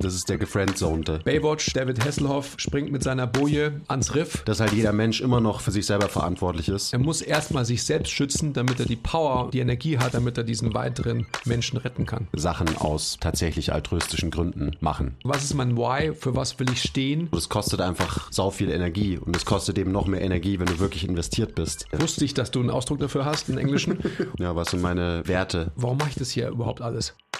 Das ist der gefriendzonte. Baywatch, David Hasselhoff springt mit seiner Boje ans Riff. Dass halt jeder Mensch immer noch für sich selber verantwortlich ist. Er muss erstmal sich selbst schützen, damit er die Power, die Energie hat, damit er diesen weiteren Menschen retten kann. Sachen aus tatsächlich altruistischen Gründen machen. Was ist mein Why? Für was will ich stehen? Das kostet einfach sau viel Energie und es kostet eben noch mehr Energie, wenn du wirklich investiert bist. Wusste ich, dass du einen Ausdruck dafür hast, in Englischen? Ja, was sind meine Werte? Warum mache ich das hier überhaupt alles?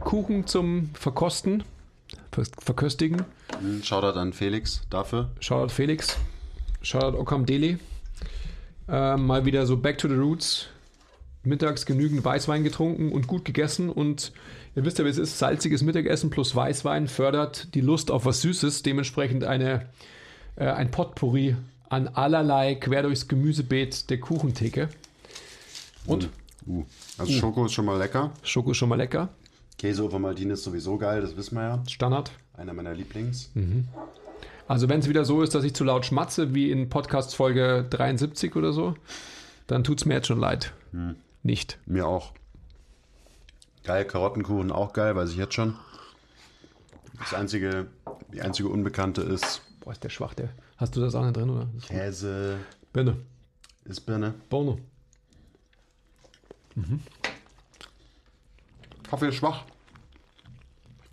Kuchen zum Verkosten, Ver Verköstigen. Hm, Shoutout an Felix dafür. Shoutout Felix, Shoutout Okam Deli. Äh, mal wieder so back to the roots. Mittags genügend Weißwein getrunken und gut gegessen und ihr wisst ja, wie es ist, salziges Mittagessen plus Weißwein fördert die Lust auf was Süßes, dementsprechend eine, äh, ein Potpourri an allerlei quer durchs Gemüsebeet der Kuchentheke. Und Uh, also Schoko ist schon mal lecker. Schoko ist schon mal lecker, Käse over Maldini ist sowieso geil, das wissen wir ja. Standard. Einer meiner Lieblings. Also wenn es wieder so ist, dass ich zu laut schmatze, wie in Podcast Folge 73 oder so, dann tut es mir jetzt schon leid. Nicht. Mir auch. Geil, Karottenkuchen auch geil, weiß ich jetzt schon. Das einzige, die einzige Unbekannte ist Boah, ist der schwach, der. Hast du das auch nicht drin, oder? Käse, Birne. ist Birne. Bono. Kaffee ist schwach.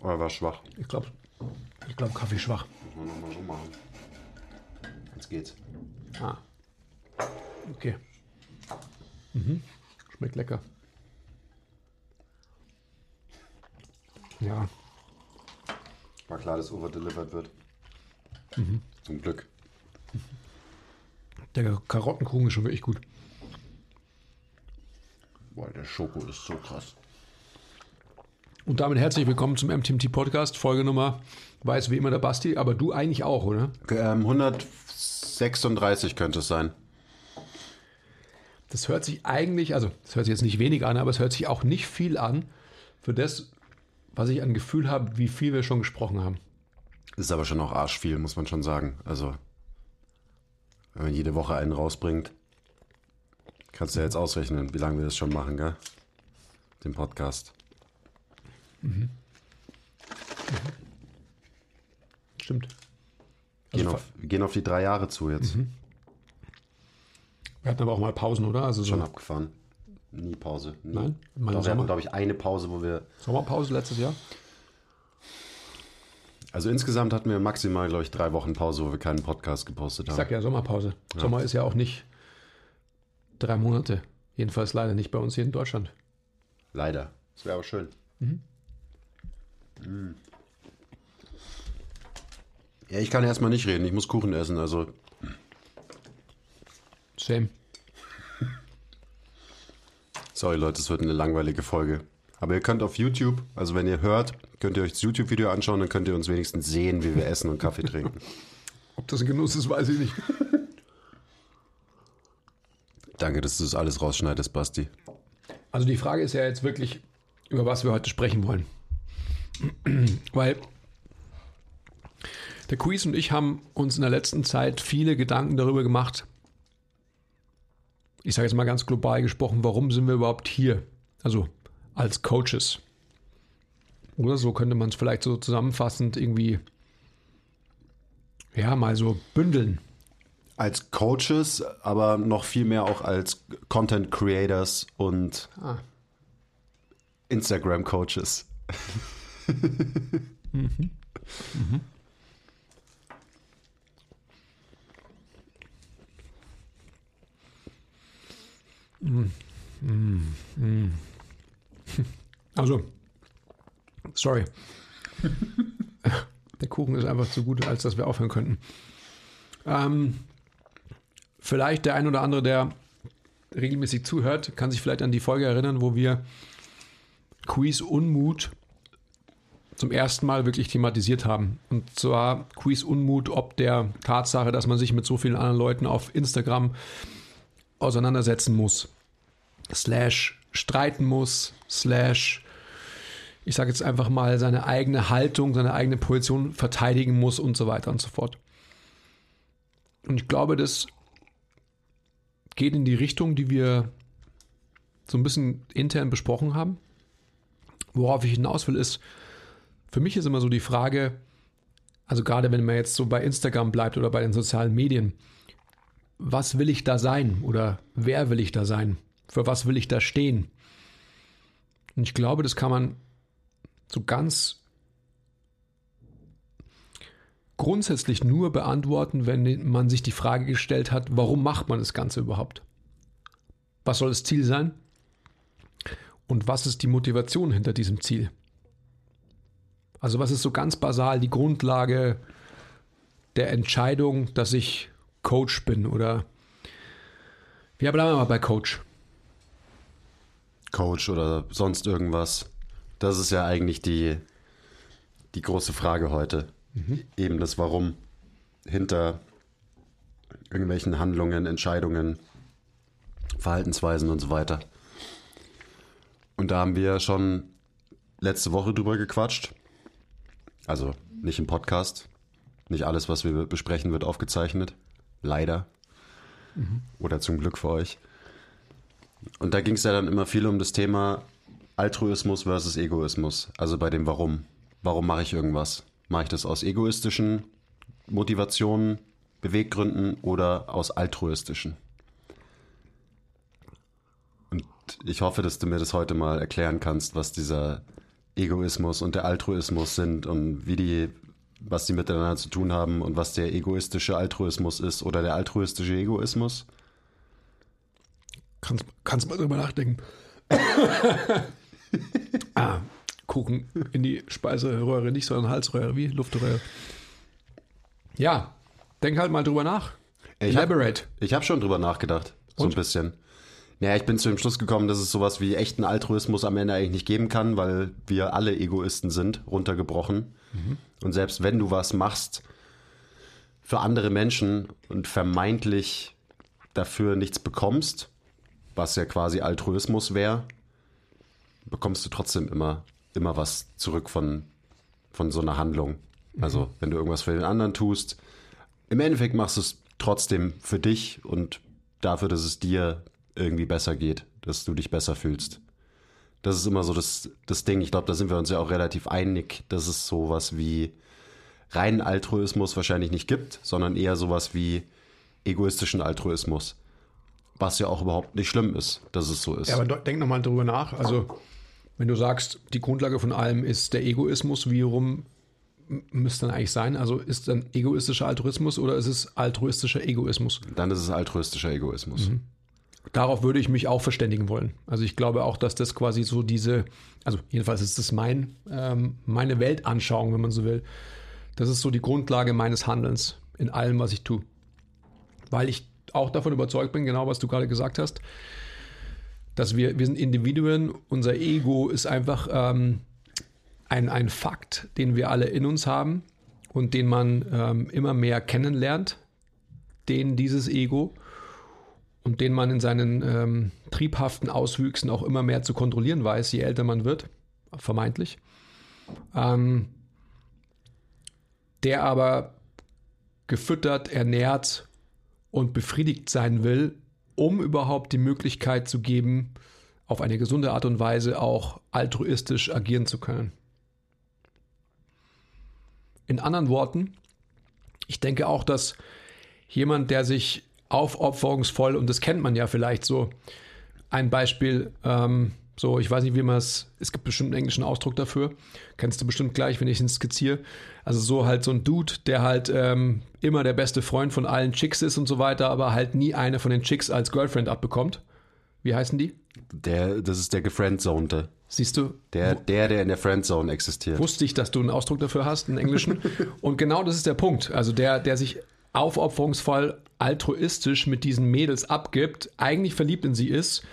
Oder war schwach? Ich glaube, ich glaub, Kaffee schwach. Muss man nochmal so machen. Jetzt geht's. Ah. Okay. Mhm. Schmeckt lecker. Ja, War klar, dass overdelivered wird. Zum Glück. der Karottenkuchen ist schon wirklich gut. Boah, der Schoko ist so krass. Und damit herzlich willkommen zum MTMT Podcast, Folge Nummer, weiß wie immer der Basti, aber du eigentlich auch, oder? Ähm, 136 könnte es sein. Das hört sich eigentlich, also das hört sich jetzt nicht wenig an, aber es hört sich auch nicht viel an für das, was ich an Gefühl habe, wie viel wir schon gesprochen haben. Ist aber schon auch arschviel, muss man schon sagen. Also, wenn man jede Woche einen rausbringt, kannst du ja jetzt ausrechnen, wie lange wir das schon machen, gell? Den Podcast. Stimmt. Gehen, Also auf, wir gehen auf die drei Jahre zu jetzt. Wir hatten aber auch mal Pausen, oder? Also so Schon abgefahren. Nie Pause. Nie. Nein? Meine Doch, wir hatten, glaube ich, eine Pause, wo wir. Sommerpause letztes Jahr. Also insgesamt hatten wir maximal, glaube ich, drei Wochen Pause, wo wir keinen Podcast gepostet Ich haben. sag ja Sommerpause. Sommer ist ja auch nicht drei Monate. Jedenfalls leider nicht bei uns hier in Deutschland. Leider. Das wäre aber schön. Ja, ich kann erstmal nicht reden. Ich muss Kuchen essen. Also, Same. sorry Leute, es wird eine langweilige Folge. Aber ihr könnt auf YouTube, also wenn ihr hört, könnt ihr euch das YouTube-Video anschauen, dann könnt ihr uns wenigstens sehen, wie wir essen und Kaffee trinken. Ob das ein Genuss ist, weiß ich nicht. Danke, dass du das alles rausschneidest, Basti. Also die Frage ist ja jetzt wirklich, über was wir heute sprechen wollen. Weil der Quiz und ich haben uns in der letzten Zeit viele Gedanken darüber gemacht, ich sage jetzt mal ganz global gesprochen, warum sind wir überhaupt hier? Also als Coaches. Oder so könnte man es vielleicht so zusammenfassend irgendwie, ja, mal so bündeln. Als Coaches, aber noch viel mehr auch als Content Creators und Ah. Instagram Coaches. Also, Sorry. Der Kuchen ist einfach zu gut, als dass wir aufhören könnten. Ähm, vielleicht der ein oder andere, der regelmäßig zuhört, kann sich vielleicht an die Folge erinnern, wo wir Quiz Unmut zum ersten Mal wirklich thematisiert haben. Und zwar Quiz Unmut ob der Tatsache, dass man sich mit so vielen anderen Leuten auf Instagram auseinandersetzen muss. Slash streiten muss, slash, ich sage jetzt einfach mal, seine eigene Haltung, seine eigene Position verteidigen muss und so weiter und so fort. Und ich glaube, das geht in die Richtung, die wir so ein bisschen intern besprochen haben. Worauf ich hinaus will, ist, für mich ist immer so die Frage, also gerade wenn man jetzt so bei Instagram bleibt oder bei den sozialen Medien, was will ich da sein oder wer will ich da sein? Für was will ich da stehen? Und ich glaube, das kann man so ganz grundsätzlich nur beantworten, wenn man sich die Frage gestellt hat, warum macht man das Ganze überhaupt? Was soll das Ziel sein? Und was ist die Motivation hinter diesem Ziel? Also was ist so ganz basal die Grundlage der Entscheidung, dass ich Coach bin oder wir bleiben mal bei Coach. Coach oder sonst irgendwas. Das ist ja eigentlich die, die große Frage heute. Mhm. Eben das Warum hinter irgendwelchen Handlungen, Entscheidungen, Verhaltensweisen und so weiter. Und da haben wir schon letzte Woche drüber gequatscht. Also nicht im Podcast. Nicht alles, was wir besprechen, wird aufgezeichnet. Leider. Mhm. Oder zum Glück für euch. Und da ging es ja dann immer viel um das Thema Altruismus versus Egoismus. Also bei dem Warum. Warum mache ich irgendwas? Mache ich das aus egoistischen Motivationen, Beweggründen oder aus altruistischen? Und ich hoffe, dass du mir das heute mal erklären kannst, was dieser Egoismus und der Altruismus sind und wie die, was die miteinander zu tun haben und was der egoistische Altruismus ist oder der altruistische Egoismus. Kannst, kannst mal drüber nachdenken. ah, Kuchen in die Speiseröhre, nicht so in Halsröhre, wie Luftröhre. Ja, denk halt mal drüber nach. Ich Elaborate. Hab, ich habe schon drüber nachgedacht, so Und? ein bisschen. Naja, ich bin zu dem Schluss gekommen, dass es sowas wie echten Altruismus am Ende eigentlich nicht geben kann, weil wir alle Egoisten sind, runtergebrochen. Mhm. Und selbst wenn du was machst für andere Menschen und vermeintlich dafür nichts bekommst, was ja quasi Altruismus wäre, bekommst du trotzdem immer, immer was zurück von, von so einer Handlung. Also, mhm. wenn du irgendwas für den anderen tust, im Endeffekt machst du es trotzdem für dich und dafür, dass es dir irgendwie besser geht, dass du dich besser fühlst. Das ist immer so das, das Ding. Ich glaube, da sind wir uns ja auch relativ einig, dass es sowas wie reinen Altruismus wahrscheinlich nicht gibt, sondern eher sowas wie egoistischen Altruismus. Was ja auch überhaupt nicht schlimm ist, dass es so ist. Ja, aber denk nochmal drüber nach. Also, wenn du sagst, die Grundlage von allem ist der Egoismus, wie rum müsste dann eigentlich sein? Also ist dann egoistischer Altruismus oder ist es altruistischer Egoismus? Dann ist es altruistischer Egoismus. Mhm. Darauf würde ich mich auch verständigen wollen. Also ich glaube auch, dass das quasi so diese, also jedenfalls ist das mein, ähm, meine Weltanschauung, wenn man so will. Das ist so die Grundlage meines Handelns in allem, was ich tue. Weil ich auch davon überzeugt bin, genau was du gerade gesagt hast, dass wir, wir sind Individuen, unser Ego ist einfach ähm, ein, ein Fakt, den wir alle in uns haben und den man ähm, immer mehr kennenlernt, den dieses Ego und den man in seinen ähm, triebhaften Auswüchsen auch immer mehr zu kontrollieren weiß, je älter man wird, vermeintlich. Ähm, der aber gefüttert, ernährt und befriedigt sein will, um überhaupt die Möglichkeit zu geben, auf eine gesunde Art und Weise auch altruistisch agieren zu können. In anderen Worten, ich denke auch, dass jemand, der sich aufopferungsvoll und das kennt man ja vielleicht so. Ein Beispiel, ähm, so, ich weiß nicht, wie man es, es gibt bestimmt einen englischen Ausdruck dafür, kennst du bestimmt gleich, wenn ich ihn skizziere. Also so halt so ein Dude, der halt ähm, immer der beste Freund von allen Chicks ist und so weiter, aber halt nie eine von den Chicks als Girlfriend abbekommt. Wie heißen die? Der, das ist der gefriendzonte. Siehst du? Der, der, der in der Friendzone existiert. Wusste ich, dass du einen Ausdruck dafür hast, einen englischen. Und genau das ist der Punkt. Also der, der sich aufopferungsvoll altruistisch mit diesen Mädels abgibt, eigentlich verliebt in sie ist,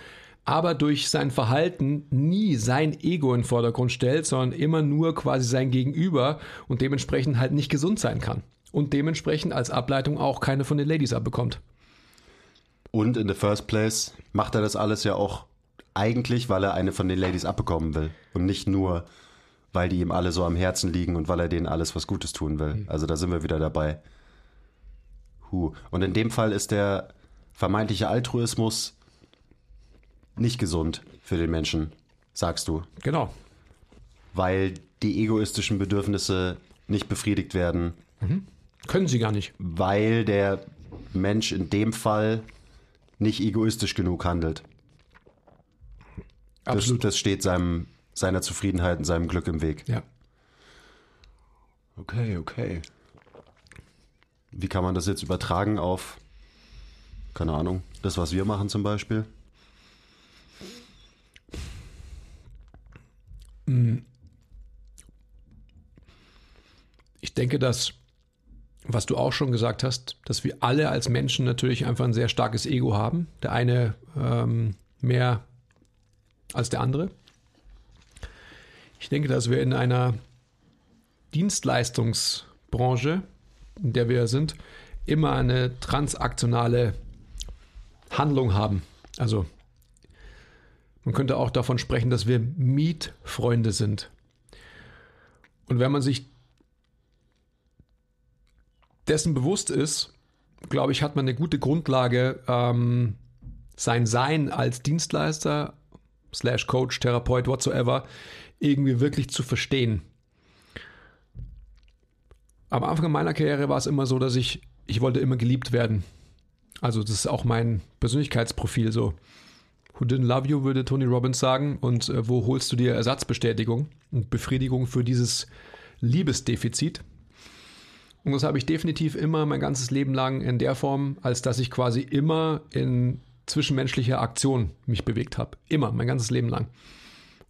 aber durch sein Verhalten nie sein Ego in den Vordergrund stellt, sondern immer nur quasi sein Gegenüber und dementsprechend halt nicht gesund sein kann. Und dementsprechend als Ableitung auch keine von den Ladies abbekommt. Und in the first place macht er das alles ja auch eigentlich, weil er eine von den Ladies abbekommen will. Und nicht nur, weil die ihm alle so am Herzen liegen und weil er denen alles was Gutes tun will. Also da sind wir wieder dabei. Huh. Und in dem Fall ist der vermeintliche Altruismus nicht gesund für den Menschen, sagst du. Genau. Weil die egoistischen Bedürfnisse nicht befriedigt werden. Können sie gar nicht. Weil der Mensch in dem Fall nicht egoistisch genug handelt. Das, Absolut. das steht seinem, seiner Zufriedenheit und seinem Glück im Weg. Ja. Okay, okay. Wie kann man das jetzt übertragen auf, keine Ahnung, das, was wir machen zum Beispiel? Ich denke, dass, was du auch schon gesagt hast, dass wir alle als Menschen natürlich einfach ein sehr starkes Ego haben. Der eine ähm, mehr als der andere. Ich denke, dass wir in einer Dienstleistungsbranche, in der wir sind, immer eine transaktionale Handlung haben. Also man könnte auch davon sprechen, dass wir Mietfreunde sind. Und wenn man sich dessen bewusst ist, glaube ich, hat man eine gute Grundlage, ähm, sein Sein als Dienstleister, slash Coach, Therapeut, whatsoever, irgendwie wirklich zu verstehen. Am Anfang meiner Karriere war es immer so, dass ich, ich wollte immer geliebt werden. Also das ist auch mein Persönlichkeitsprofil so. Who didn't love you, würde Tony Robbins sagen. Und äh, wo holst du dir Ersatzbestätigung und Befriedigung für dieses Liebesdefizit? Und das habe ich definitiv immer mein ganzes Leben lang in der Form, als dass ich quasi immer in zwischenmenschlicher Aktion mich bewegt habe. Immer, mein ganzes Leben lang.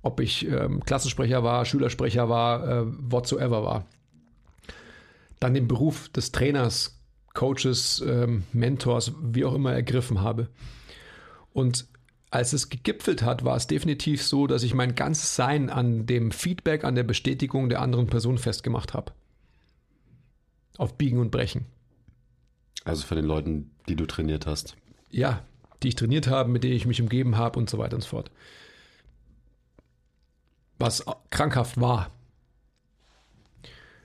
Ob ich ähm, Klassensprecher war, Schülersprecher war, äh, whatsoever war. Dann den Beruf des Trainers, Coaches, ähm, Mentors, wie auch immer ergriffen habe. Und als es gegipfelt hat, war es definitiv so, dass ich mein ganzes Sein an dem Feedback, an der Bestätigung der anderen Person festgemacht habe. Auf Biegen und Brechen. Also von den Leuten, die du trainiert hast. Ja, die ich trainiert habe, mit denen ich mich umgeben habe und so weiter und so fort. Was krankhaft war.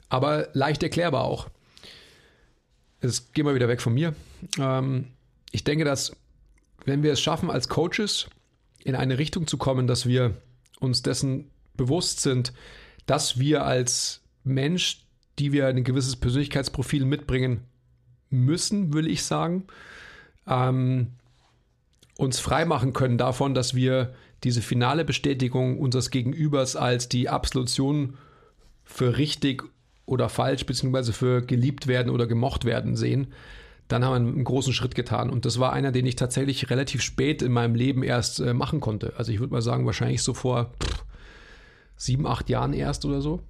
Aber leicht erklärbar auch. Jetzt gehen wir wieder weg von mir. Ähm, ich denke, dass wenn wir es schaffen, als Coaches in eine Richtung zu kommen, dass wir uns dessen bewusst sind, dass wir als Mensch, die wir ein gewisses Persönlichkeitsprofil mitbringen müssen, will ich sagen, ähm, uns freimachen können davon, dass wir diese finale Bestätigung unseres Gegenübers als die Absolution für richtig oder falsch, beziehungsweise für geliebt werden oder gemocht werden sehen, dann haben wir einen großen Schritt getan. Und das war einer, den ich tatsächlich relativ spät in meinem Leben erst äh, machen konnte. Also ich würde mal sagen, wahrscheinlich so vor pff, sieben, acht Jahren erst oder so.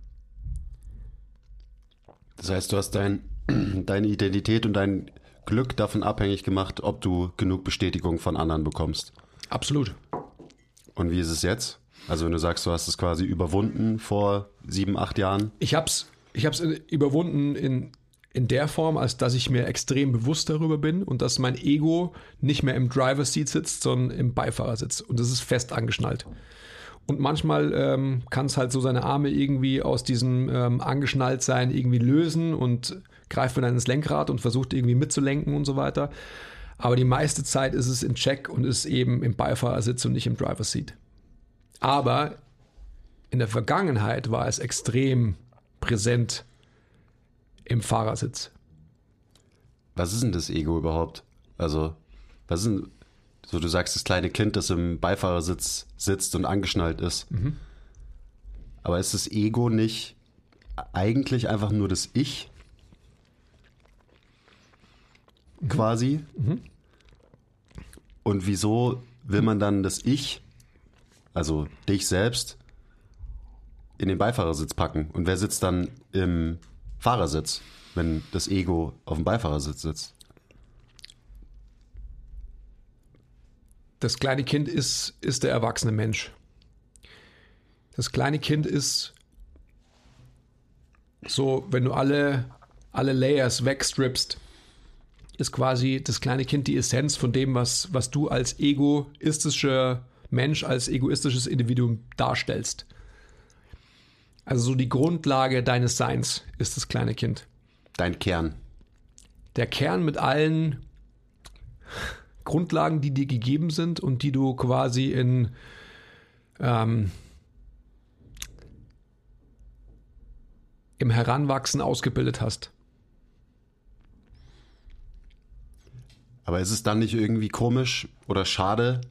Das heißt, du hast dein, deine Identität und dein Glück davon abhängig gemacht, ob du genug Bestätigung von anderen bekommst. Absolut. Und wie ist es jetzt? Also wenn du sagst, du hast es quasi überwunden vor sieben, acht Jahren. Ich habe es ich überwunden in, in der Form, als dass ich mir extrem bewusst darüber bin und dass mein Ego nicht mehr im Driver's Seat sitzt, sondern im Beifahrersitz. Und das ist fest angeschnallt. Und manchmal ähm, kann es halt so seine Arme irgendwie aus diesem ähm, Angeschnalltsein irgendwie lösen und greift dann ins Lenkrad und versucht irgendwie mitzulenken und so weiter. Aber die meiste Zeit ist es in Check und ist eben im Beifahrersitz und nicht im Driver's Seat. Aber in der Vergangenheit war es extrem präsent im Fahrersitz. Was ist denn das Ego überhaupt? Also, was ist denn, so du sagst, das kleine Kind, das im Beifahrersitz sitzt und angeschnallt ist. Aber ist das Ego nicht eigentlich einfach nur das Ich? Quasi? Und wieso will man dann das Ich, also dich selbst, in den Beifahrersitz packen. Und wer sitzt dann im Fahrersitz, wenn das Ego auf dem Beifahrersitz sitzt? Das kleine Kind ist, ist der erwachsene Mensch. Das kleine Kind ist so, wenn du alle, alle Layers wegstrippst, ist quasi das kleine Kind die Essenz von dem, was, was du als egoistischer Mensch, als egoistisches Individuum darstellst. Also so die Grundlage deines Seins ist das kleine Kind. Dein Kern. Der Kern mit allen Grundlagen, die dir gegeben sind und die du quasi in ähm, im Heranwachsen ausgebildet hast. Aber ist es dann nicht irgendwie komisch oder schade,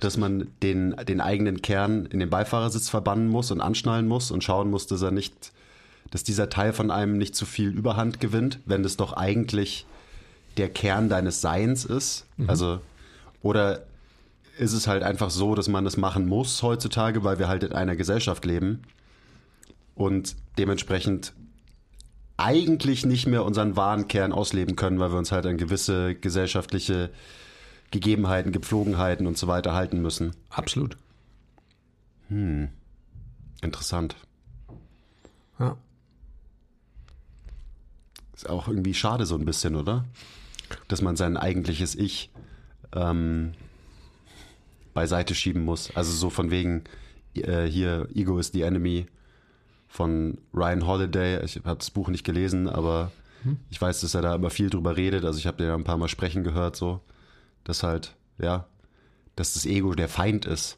dass man den, den eigenen Kern in den Beifahrersitz verbannen muss und anschnallen muss und schauen muss, dass er nicht, dass dieser Teil von einem nicht zu viel Überhand gewinnt, wenn das doch eigentlich der Kern deines Seins ist? Mhm. Also, oder ist es halt einfach so, dass man das machen muss heutzutage, weil wir halt in einer Gesellschaft leben und dementsprechend eigentlich nicht mehr unseren wahren Kern ausleben können, weil wir uns halt an gewisse gesellschaftliche Gegebenheiten, Gepflogenheiten und so weiter halten müssen. Absolut. Hm. Interessant. Ja. Ist auch irgendwie schade so ein bisschen, oder? Dass man sein eigentliches Ich ähm, beiseite schieben muss. Also so von wegen äh, hier Ego is the enemy von Ryan Holiday. Ich habe das Buch nicht gelesen, aber hm. ich weiß, dass er da immer viel drüber redet. Also ich habe den ja ein paar Mal sprechen gehört, so, dass halt, ja, dass das Ego der Feind ist.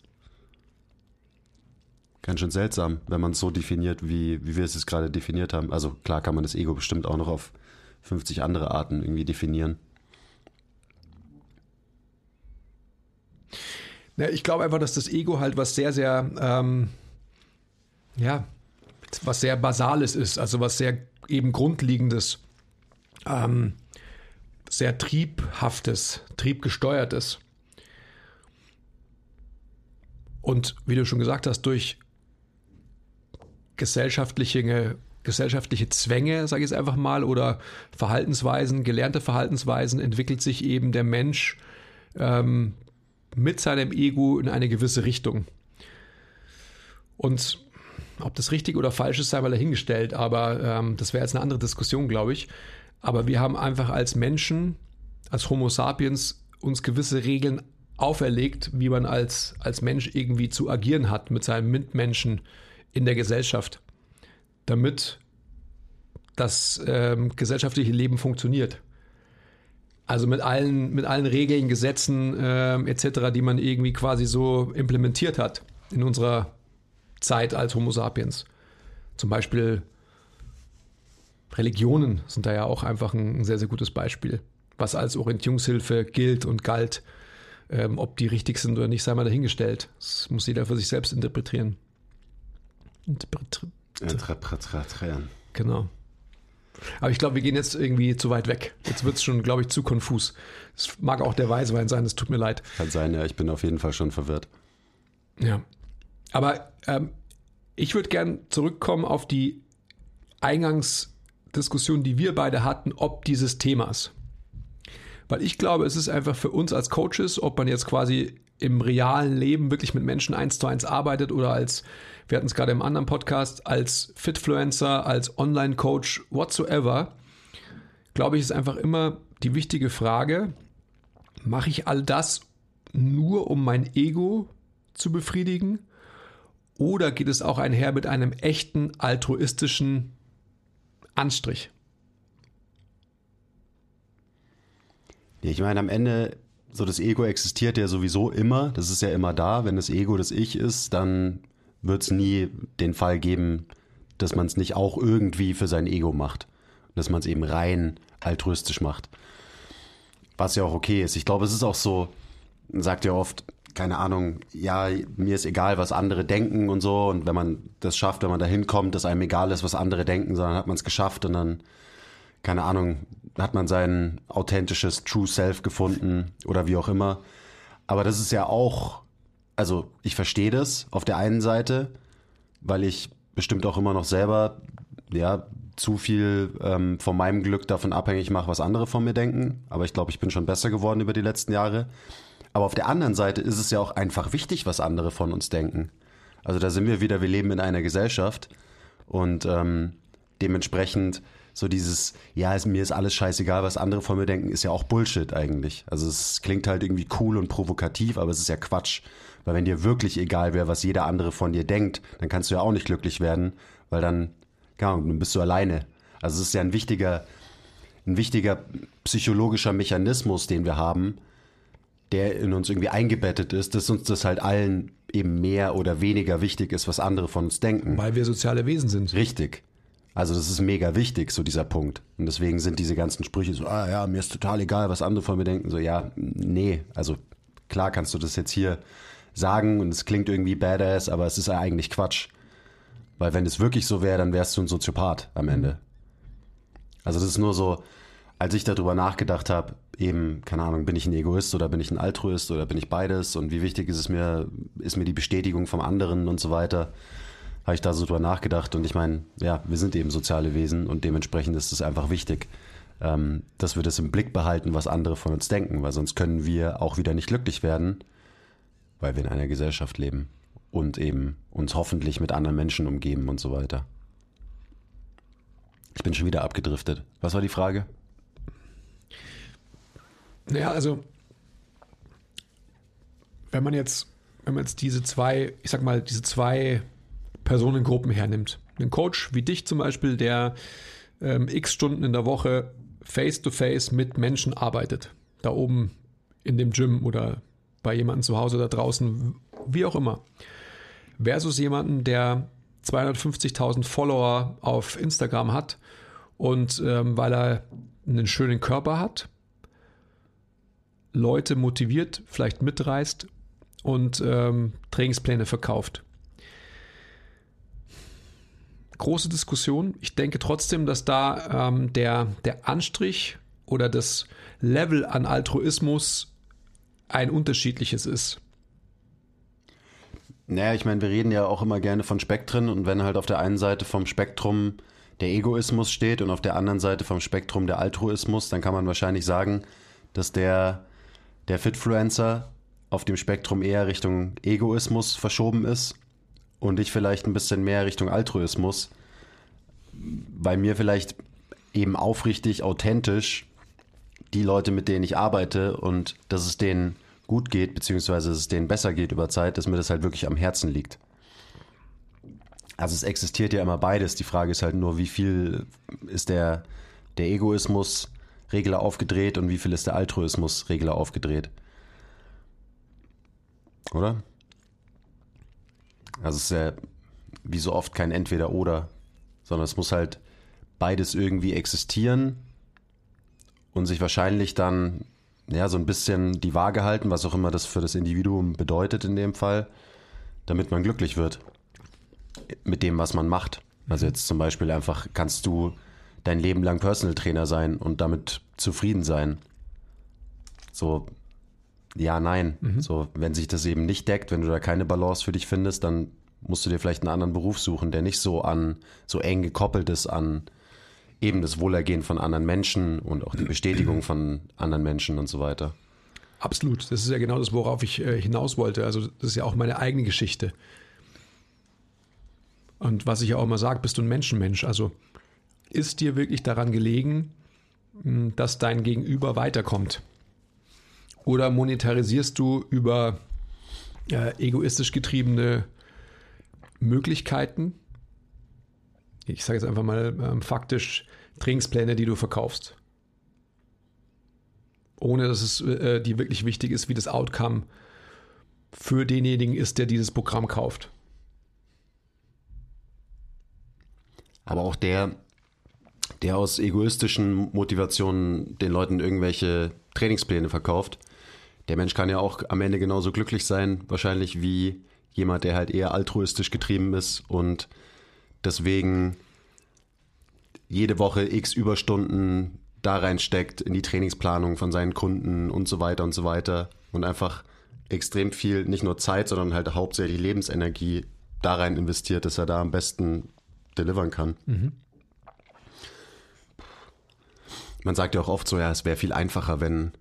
Ganz schön seltsam, wenn man es so definiert, wie, wie wir es jetzt gerade definiert haben. Also klar kann man das Ego bestimmt auch noch auf 50 andere Arten irgendwie definieren. Ja, ich glaube einfach, dass das Ego halt was sehr, sehr, ähm, ja, was sehr Basales ist, also was sehr eben Grundlegendes, ähm, sehr Triebhaftes, Triebgesteuertes. Und wie du schon gesagt hast, durch gesellschaftliche, gesellschaftliche Zwänge, sage ich es einfach mal, oder Verhaltensweisen, gelernte Verhaltensweisen, entwickelt sich eben der Mensch ähm, mit seinem Ego in eine gewisse Richtung. Und ob das richtig oder falsch ist, sei mal dahingestellt, aber ähm, das wäre jetzt eine andere Diskussion, glaube ich. Aber wir haben einfach als Menschen, als Homo sapiens, uns gewisse Regeln auferlegt, wie man als, als Mensch irgendwie zu agieren hat mit seinen Mitmenschen in der Gesellschaft, damit das ähm, gesellschaftliche Leben funktioniert. Also mit allen, mit allen Regeln, Gesetzen ähm, etc., die man irgendwie quasi so implementiert hat in unserer Zeit als Homo sapiens. Zum Beispiel Religionen sind da ja auch einfach ein, sehr, sehr gutes Beispiel, was als Orientierungshilfe gilt und galt. Ähm, ob die richtig sind oder nicht, sei mal dahingestellt. Das muss jeder für sich selbst interpretieren. Interpretieren. Genau. Aber ich glaube, wir gehen jetzt irgendwie zu weit weg. Jetzt wird es schon, glaube ich, zu konfus. Es mag auch der Weißwein sein, es tut mir leid. Kann sein, ja, ich bin auf jeden Fall schon verwirrt. Ja. Aber ähm, ich würde gern zurückkommen auf die Eingangsdiskussion, die wir beide hatten, ob dieses Themas. Weil ich glaube, es ist einfach für uns als Coaches, ob man jetzt quasi im realen Leben wirklich mit Menschen eins zu eins arbeitet oder als, wir hatten es gerade im anderen Podcast, als Fitfluencer, als Online-Coach, whatsoever, glaube ich, ist einfach immer die wichtige Frage, mache ich all das nur um mein Ego zu befriedigen oder geht es auch einher mit einem echten altruistischen Anstrich? Ich meine, am Ende, so das Ego existiert ja sowieso immer. Das ist ja immer da. Wenn das Ego das Ich ist, dann wird es nie den Fall geben, dass man es nicht auch irgendwie für sein Ego macht. Dass man es eben rein altruistisch macht. Was ja auch okay ist. Ich glaube, es ist auch so, man sagt ja oft, keine Ahnung, ja, mir ist egal, was andere denken und so. Und wenn man das schafft, wenn man da hinkommt, dass einem egal ist, was andere denken, sondern hat man es geschafft und dann, keine Ahnung, hat man sein authentisches True Self gefunden oder wie auch immer. Aber das ist ja auch, also ich verstehe das auf der einen Seite, weil ich bestimmt auch immer noch selber, ja, zu viel ähm, von meinem Glück davon abhängig mache, was andere von mir denken. Aber ich glaube, ich bin schon besser geworden über die letzten Jahre. Aber auf der anderen Seite ist es ja auch einfach wichtig, was andere von uns denken. Also da sind wir wieder, wir leben in einer Gesellschaft und ähm, dementsprechend so dieses, ja, ist, mir ist alles scheißegal, was andere von mir denken, ist ja auch Bullshit eigentlich. Also es klingt halt irgendwie cool und provokativ, aber es ist ja Quatsch. Weil wenn dir wirklich egal wäre, was jeder andere von dir denkt, dann kannst du ja auch nicht glücklich werden, weil dann, ja, dann bist du alleine. Also es ist ja ein wichtiger, ein wichtiger psychologischer Mechanismus, den wir haben, der in uns irgendwie eingebettet ist, dass uns das halt allen eben mehr oder weniger wichtig ist, was andere von uns denken. Weil wir soziale Wesen sind. Richtig. Also das ist mega wichtig, so dieser Punkt. Und deswegen sind diese ganzen Sprüche so, ah ja, mir ist total egal, was andere von mir denken. So, ja, nee, also klar kannst du das jetzt hier sagen und es klingt irgendwie badass, aber es ist ja eigentlich Quatsch. Weil wenn es wirklich so wäre, dann wärst du ein Soziopath am Ende. Also das ist nur so, als ich darüber nachgedacht habe, eben, keine Ahnung, bin ich ein Egoist oder bin ich ein Altruist oder bin ich beides und wie wichtig ist es mir, ist mir die Bestätigung vom anderen und so weiter, habe ich da so drüber nachgedacht und ich meine, ja, wir sind eben soziale Wesen und dementsprechend ist es einfach wichtig, ähm, dass wir das im Blick behalten, was andere von uns denken, weil sonst können wir auch wieder nicht glücklich werden, weil wir in einer Gesellschaft leben und eben uns hoffentlich mit anderen Menschen umgeben und so weiter. Ich bin schon wieder abgedriftet. Was war die Frage? Naja, also wenn man jetzt, wenn man jetzt diese zwei, ich sag mal, diese zwei Personengruppen hernimmt, einen Coach wie dich zum Beispiel, der ähm, x Stunden in der Woche face-to-face -face mit Menschen arbeitet, da oben in dem Gym oder bei jemandem zu Hause da draußen, wie auch immer, versus jemanden, der 250.000 Follower auf Instagram hat und ähm, weil er einen schönen Körper hat, Leute motiviert, vielleicht mitreißt und ähm, Trainingspläne verkauft. Große Diskussion. Ich denke trotzdem, dass da ähm, der, der Anstrich oder das Level an Altruismus ein unterschiedliches ist. Naja, ich meine, wir reden ja auch immer gerne von Spektren und wenn halt auf der einen Seite vom Spektrum der Egoismus steht und auf der anderen Seite vom Spektrum der Altruismus, dann kann man wahrscheinlich sagen, dass der der Fitfluencer auf dem Spektrum eher Richtung Egoismus verschoben ist und ich vielleicht ein bisschen mehr Richtung Altruismus, weil mir vielleicht eben aufrichtig, authentisch die Leute, mit denen ich arbeite und dass es denen gut geht, beziehungsweise dass es denen besser geht über Zeit, dass mir das halt wirklich am Herzen liegt. Also es existiert ja immer beides. Die Frage ist halt nur, wie viel ist der, der Egoismus Regler aufgedreht und wie viel ist der Altruismus Regler aufgedreht. Oder? Also es ist ja wie so oft kein Entweder-Oder, sondern es muss halt beides irgendwie existieren und sich wahrscheinlich dann ja so ein bisschen die Waage halten, was auch immer das für das Individuum bedeutet in dem Fall, damit man glücklich wird mit dem, was man macht. Also jetzt zum Beispiel einfach kannst du dein Leben lang Personal Trainer sein und damit zufrieden sein. So, ja, nein. Mhm. So, wenn sich das eben nicht deckt, wenn du da keine Balance für dich findest, dann musst du dir vielleicht einen anderen Beruf suchen, der nicht so an, so eng gekoppelt ist an eben das Wohlergehen von anderen Menschen und auch die Bestätigung von anderen Menschen und so weiter. Absolut. Das ist ja genau das, worauf ich äh, hinaus wollte. Also, das ist ja auch meine eigene Geschichte. Und was ich ja auch immer sage, bist du ein Menschenmensch. Also, ist dir wirklich daran gelegen, hm, dass dein Gegenüber weiterkommt? Oder monetarisierst du über äh, egoistisch getriebene Möglichkeiten, ich sage jetzt einfach mal ähm, faktisch, Trainingspläne, die du verkaufst? Ohne dass es äh, dir wirklich wichtig ist, wie das Outcome für denjenigen ist, der dieses Programm kauft. Aber auch der, der aus egoistischen Motivationen den Leuten irgendwelche Trainingspläne verkauft, der Mensch kann ja auch am Ende genauso glücklich sein, wahrscheinlich wie jemand, der halt eher altruistisch getrieben ist und deswegen jede Woche x Überstunden da reinsteckt in die Trainingsplanung von seinen Kunden und so weiter und so weiter und einfach extrem viel, nicht nur Zeit, sondern halt hauptsächlich Lebensenergie da rein investiert, dass er da am besten delivern kann. Man sagt ja auch oft so, ja, es wäre viel einfacher, wenn,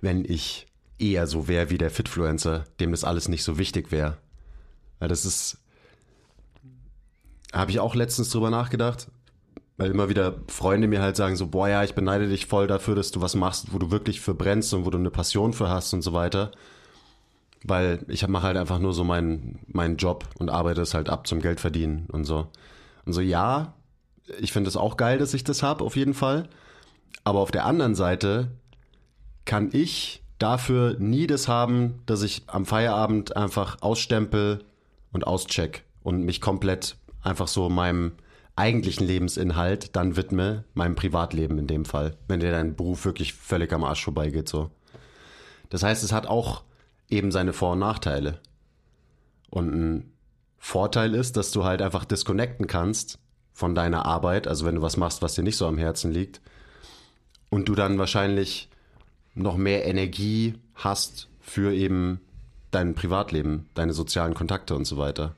wenn ich eher so wäre wie der Fitfluencer, dem das alles nicht so wichtig wäre. Weil das ist, habe ich auch letztens drüber nachgedacht, weil immer wieder Freunde mir halt sagen so, boah ja, ich beneide dich voll dafür, dass du was machst, wo du wirklich für brennst und wo du eine Passion für hast und so weiter. Weil ich mache halt einfach nur so meinen, meinen Job und arbeite es halt ab zum Geld verdienen und so. Und so, ja, ich finde es auch geil, dass ich das habe, auf jeden Fall. Aber auf der anderen Seite kann ich dafür nie das haben, dass ich am Feierabend einfach ausstempel und auscheck und mich komplett einfach so meinem eigentlichen Lebensinhalt dann widme, meinem Privatleben in dem Fall, wenn dir dein Beruf wirklich völlig am Arsch vorbeigeht so. Das heißt, es hat auch eben seine Vor- und Nachteile. Und ein Vorteil ist, dass du halt einfach disconnecten kannst von deiner Arbeit, also wenn du was machst, was dir nicht so am Herzen liegt, und du dann wahrscheinlich noch mehr Energie hast für eben dein Privatleben, deine sozialen Kontakte und so weiter.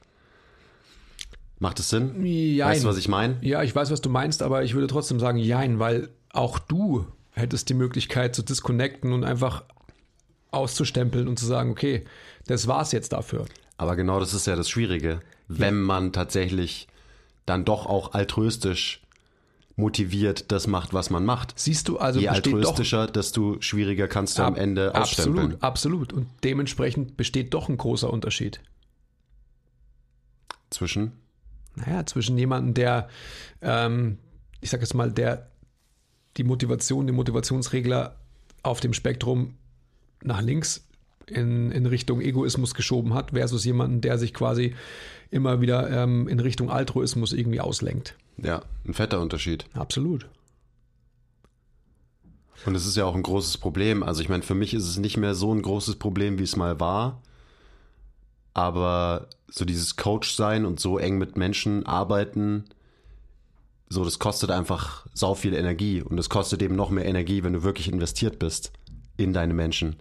Macht es Sinn? Jein. Weißt du, was ich meine? Ja, ich weiß, was du meinst, aber ich würde trotzdem sagen, jein, weil auch du hättest die Möglichkeit zu disconnecten und einfach auszustempeln und zu sagen, okay, das war's jetzt dafür. Aber genau das ist ja das Schwierige, wenn man tatsächlich dann doch auch altruistisch motiviert das macht, was man macht. Siehst du, also Je besteht doch altruistischer, desto schwieriger kannst du am Ende ausstempeln. absolut, absolut. Und dementsprechend besteht doch ein großer Unterschied. Zwischen Naja, zwischen jemandem, der, ähm, ich sag jetzt mal, der die Motivation, den Motivationsregler auf dem Spektrum nach links in, in Richtung Egoismus geschoben hat, versus jemanden, der sich quasi immer wieder ähm, in Richtung Altruismus irgendwie auslenkt. Ja, ein fetter Unterschied. Absolut. Und es ist ja auch ein großes Problem. Also ich meine, für mich ist es nicht mehr so ein großes Problem, wie es mal war. Aber so dieses Coach sein und so eng mit Menschen arbeiten, so das kostet einfach sau viel Energie. Und es kostet eben noch mehr Energie, wenn du wirklich investiert bist in deine Menschen.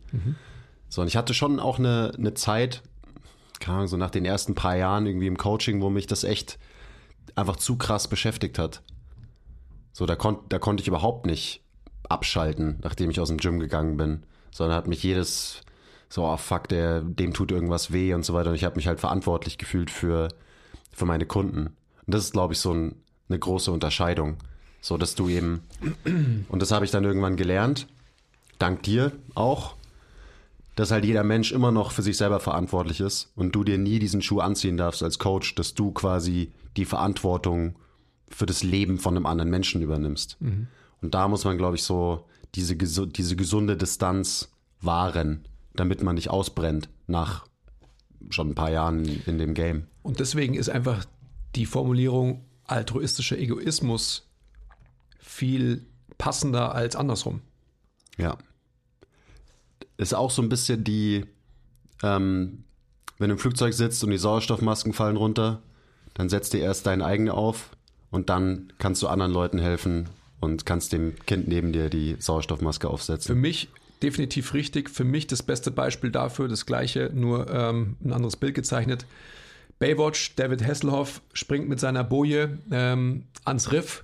So, und ich hatte schon auch eine, eine Zeit, keine Ahnung, so nach den ersten paar Jahren irgendwie im Coaching, wo mich das echt einfach zu krass beschäftigt hat. So, da, kon da konnte ich überhaupt nicht abschalten, nachdem ich aus dem Gym gegangen bin, sondern hat mich jedes so, oh fuck, der, dem tut irgendwas weh und so weiter. Und ich habe mich halt verantwortlich gefühlt für, für meine Kunden. Und das ist, glaube ich, so ein, eine große Unterscheidung. So, dass du eben, und das habe ich dann irgendwann gelernt, dank dir auch, dass halt jeder Mensch immer noch für sich selber verantwortlich ist und du dir nie diesen Schuh anziehen darfst als Coach, dass du quasi die Verantwortung für das Leben von einem anderen Menschen übernimmst. Und da muss man, glaube ich, so diese, diese gesunde Distanz wahren, damit man nicht ausbrennt nach schon ein paar Jahren in dem Game. Und deswegen ist einfach die Formulierung altruistischer Egoismus viel passender als andersrum. Ja. Ist auch so ein bisschen die, ähm, wenn du im Flugzeug sitzt und die Sauerstoffmasken fallen runter, dann setzt dir erst deine eigene auf und dann kannst du anderen Leuten helfen und kannst dem Kind neben dir die Sauerstoffmaske Für aufsetzen. mich definitiv richtig. Für mich das beste Beispiel dafür, das gleiche, nur ähm, ein anderes Bild gezeichnet. Baywatch, David Hasselhoff springt mit seiner Boje ähm, ans Riff.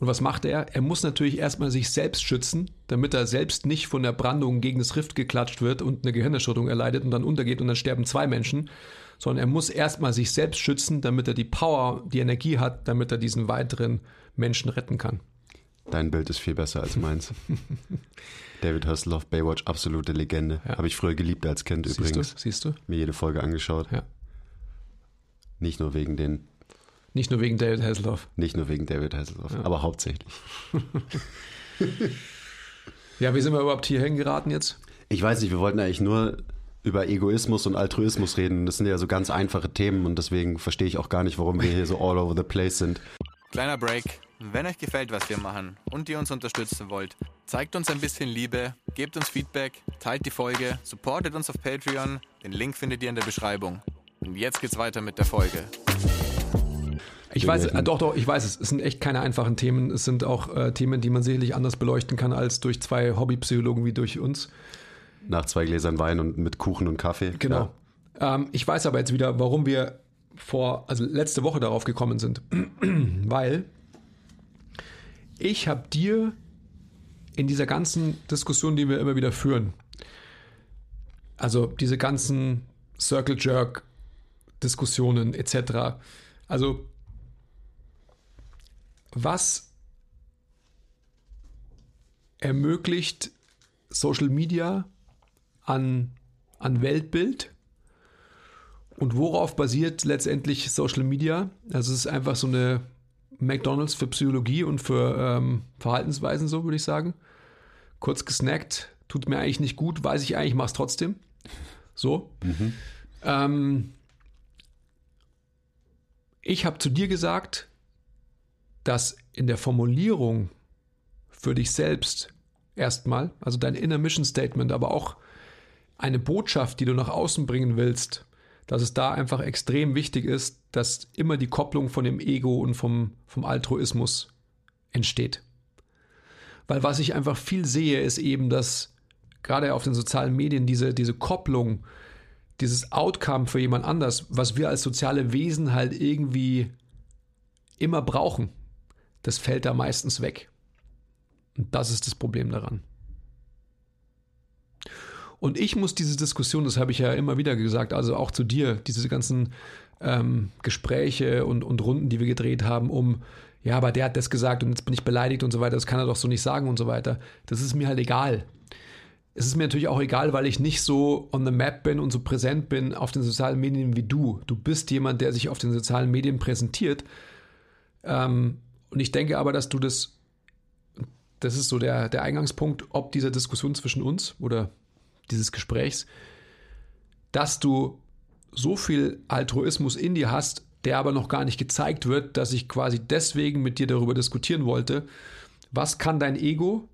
Und was macht er? Er muss natürlich erstmal sich selbst schützen, damit er selbst nicht von der Brandung gegen das Riff geklatscht wird und eine Gehirnerschütterung erleidet und dann untergeht und dann sterben zwei Menschen. Sondern er muss erstmal sich selbst schützen, damit er die Power, die Energie hat, damit er diesen weiteren Menschen retten kann. Dein Bild ist viel besser als meins. David Hasselhoff, Baywatch, absolute Legende. Ja. Habe ich früher geliebt als Kind Siehst übrigens. du? Siehst du? Mir jede Folge angeschaut. Ja. Nicht nur wegen den, Nicht nur wegen David Hasselhoff. nicht nur wegen David Hasselhoff, aber hauptsächlich. Ja, wie sind wir überhaupt hier hingeraten jetzt? Ich weiß nicht, wir wollten eigentlich nur über Egoismus und Altruismus reden. Das sind ja so ganz einfache Themen und deswegen verstehe ich auch gar nicht, warum wir hier so all over the place sind. Kleiner Break. Wenn euch gefällt, was wir machen und ihr uns unterstützen wollt, zeigt uns ein bisschen Liebe, gebt uns Feedback, teilt die Folge, supportet uns auf Patreon. Den Link findet ihr in der Beschreibung. Und jetzt geht's weiter mit der Folge. Ich weiß, äh, doch, doch, ich weiß es. Es sind echt keine einfachen Themen. Es sind auch äh, Themen, die man sicherlich anders beleuchten kann als durch zwei Hobbypsychologen wie durch uns. Nach zwei Gläsern Wein und mit Kuchen und Kaffee. Genau. Ähm, ich weiß aber jetzt wieder, warum wir vor, also letzte Woche darauf gekommen sind, weil ich habe dir in dieser ganzen Diskussion, die wir immer wieder führen, also diese ganzen Circle Jerk Diskussionen etc. Also was ermöglicht Social Media an, an Weltbild und worauf basiert letztendlich Social Media? Also es ist einfach so eine McDonald's für Psychologie und für ähm, Verhaltensweisen, so würde ich sagen. Kurz gesnackt, tut mir eigentlich nicht gut, weiß ich eigentlich, mach's trotzdem. So. Mhm. Ähm, ich habe zu dir gesagt, dass in der Formulierung für dich selbst erstmal, also dein Inner Mission Statement, aber auch eine Botschaft, die du nach außen bringen willst, dass es da einfach extrem wichtig ist, dass immer die Kopplung von dem Ego und vom, vom Altruismus entsteht. Weil was ich einfach viel sehe, ist eben, dass gerade auf den sozialen Medien diese, diese Kopplung, dieses Outcome für jemand anders, was wir als soziale Wesen halt irgendwie immer brauchen, das fällt da meistens weg. Und das ist das Problem daran. Und ich muss diese Diskussion, das habe ich ja immer wieder gesagt, also auch zu dir, diese ganzen ähm, Gespräche und, und Runden, die wir gedreht haben, um, ja, aber der hat das gesagt und jetzt bin ich beleidigt und so weiter, das kann er doch so nicht sagen und so weiter. Das ist mir halt egal. Es ist mir natürlich auch egal, weil ich nicht so on the map bin und so präsent bin auf den sozialen Medien wie du. Du bist jemand, der sich auf den sozialen Medien präsentiert. Ähm, und ich denke aber, dass du das, das ist so der, der Eingangspunkt, ob dieser Diskussion zwischen uns oder dieses Gesprächs, dass du so viel Altruismus in dir hast, der aber noch gar nicht gezeigt wird, dass ich quasi deswegen mit dir darüber diskutieren wollte, was kann dein Ego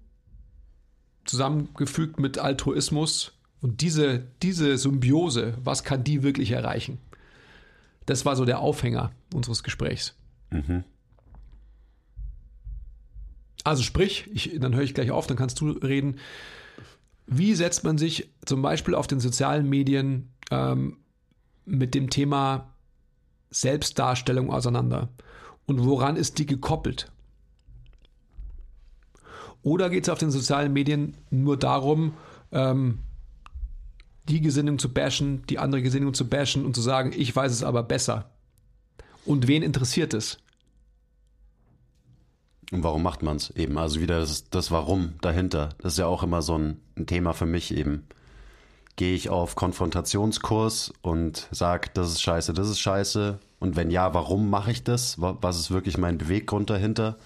zusammengefügt mit Altruismus und diese, diese Symbiose, was kann die wirklich erreichen? Das war so der Aufhänger unseres Gesprächs. Mhm. Also sprich, ich, dann höre ich gleich auf, dann kannst du reden. Wie setzt man sich zum Beispiel auf den sozialen Medien ähm, mit dem Thema Selbstdarstellung auseinander? Und woran ist die gekoppelt? Oder geht es auf den sozialen Medien nur darum, ähm, die Gesinnung zu bashen, die andere Gesinnung zu bashen und zu sagen, ich weiß es aber besser? Und wen interessiert es? Und warum macht man es eben? Also wieder das, das Warum dahinter. Das ist ja auch immer so ein, ein Thema für mich eben. Gehe ich auf Konfrontationskurs und sage, das ist scheiße, das ist scheiße. Und wenn ja, warum mache ich das? Was ist wirklich mein Beweggrund dahinter?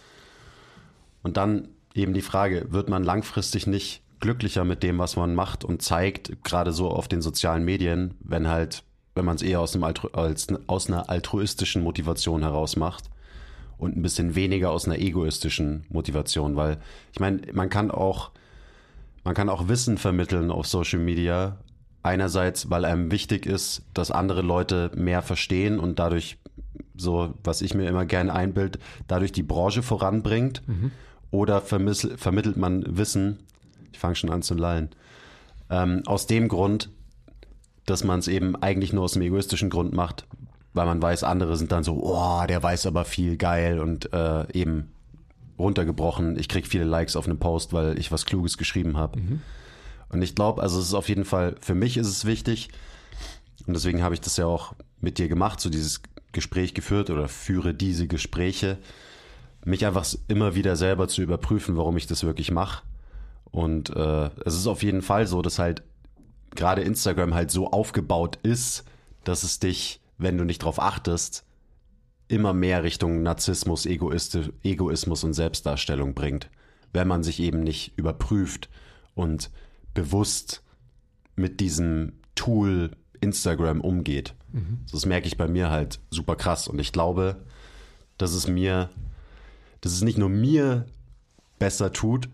Und dann eben die Frage, wird man langfristig nicht glücklicher mit dem, was man macht und zeigt, gerade so auf den sozialen Medien, wenn halt, wenn man es eher aus, einem Altru als, aus einer altruistischen Motivation heraus macht und ein bisschen weniger aus einer egoistischen Motivation, weil ich meine, man kann auch man kann auch Wissen vermitteln auf Social Media. Einerseits, weil einem wichtig ist, dass andere Leute mehr verstehen und dadurch so, was ich mir immer gerne einbild, dadurch die Branche voranbringt. Mhm. Oder vermittelt man Wissen, ich fange schon an zu lallen, ähm, aus dem Grund, dass man es eben eigentlich nur aus dem egoistischen Grund macht, weil man weiß, andere sind dann so, oh, der weiß aber viel geil und äh, eben runtergebrochen. Ich krieg viele Likes auf einem Post, weil ich was Kluges geschrieben habe. Mhm. Und ich glaube, also es ist auf jeden Fall, für mich ist es wichtig, und deswegen habe ich das ja auch mit dir gemacht, so dieses Gespräch geführt oder führe diese Gespräche, mich einfach immer wieder selber zu überprüfen, warum ich das wirklich mache. Und äh, es ist auf jeden Fall so, dass halt gerade Instagram halt so aufgebaut ist, dass es dich wenn du nicht darauf achtest, immer mehr Richtung Narzissmus, Egoismus und Selbstdarstellung bringt, wenn man sich eben nicht überprüft und bewusst mit diesem Tool Instagram umgeht. Mhm. Das merke ich bei mir halt super krass und ich glaube, dass es mir, dass es nicht nur mir besser tut,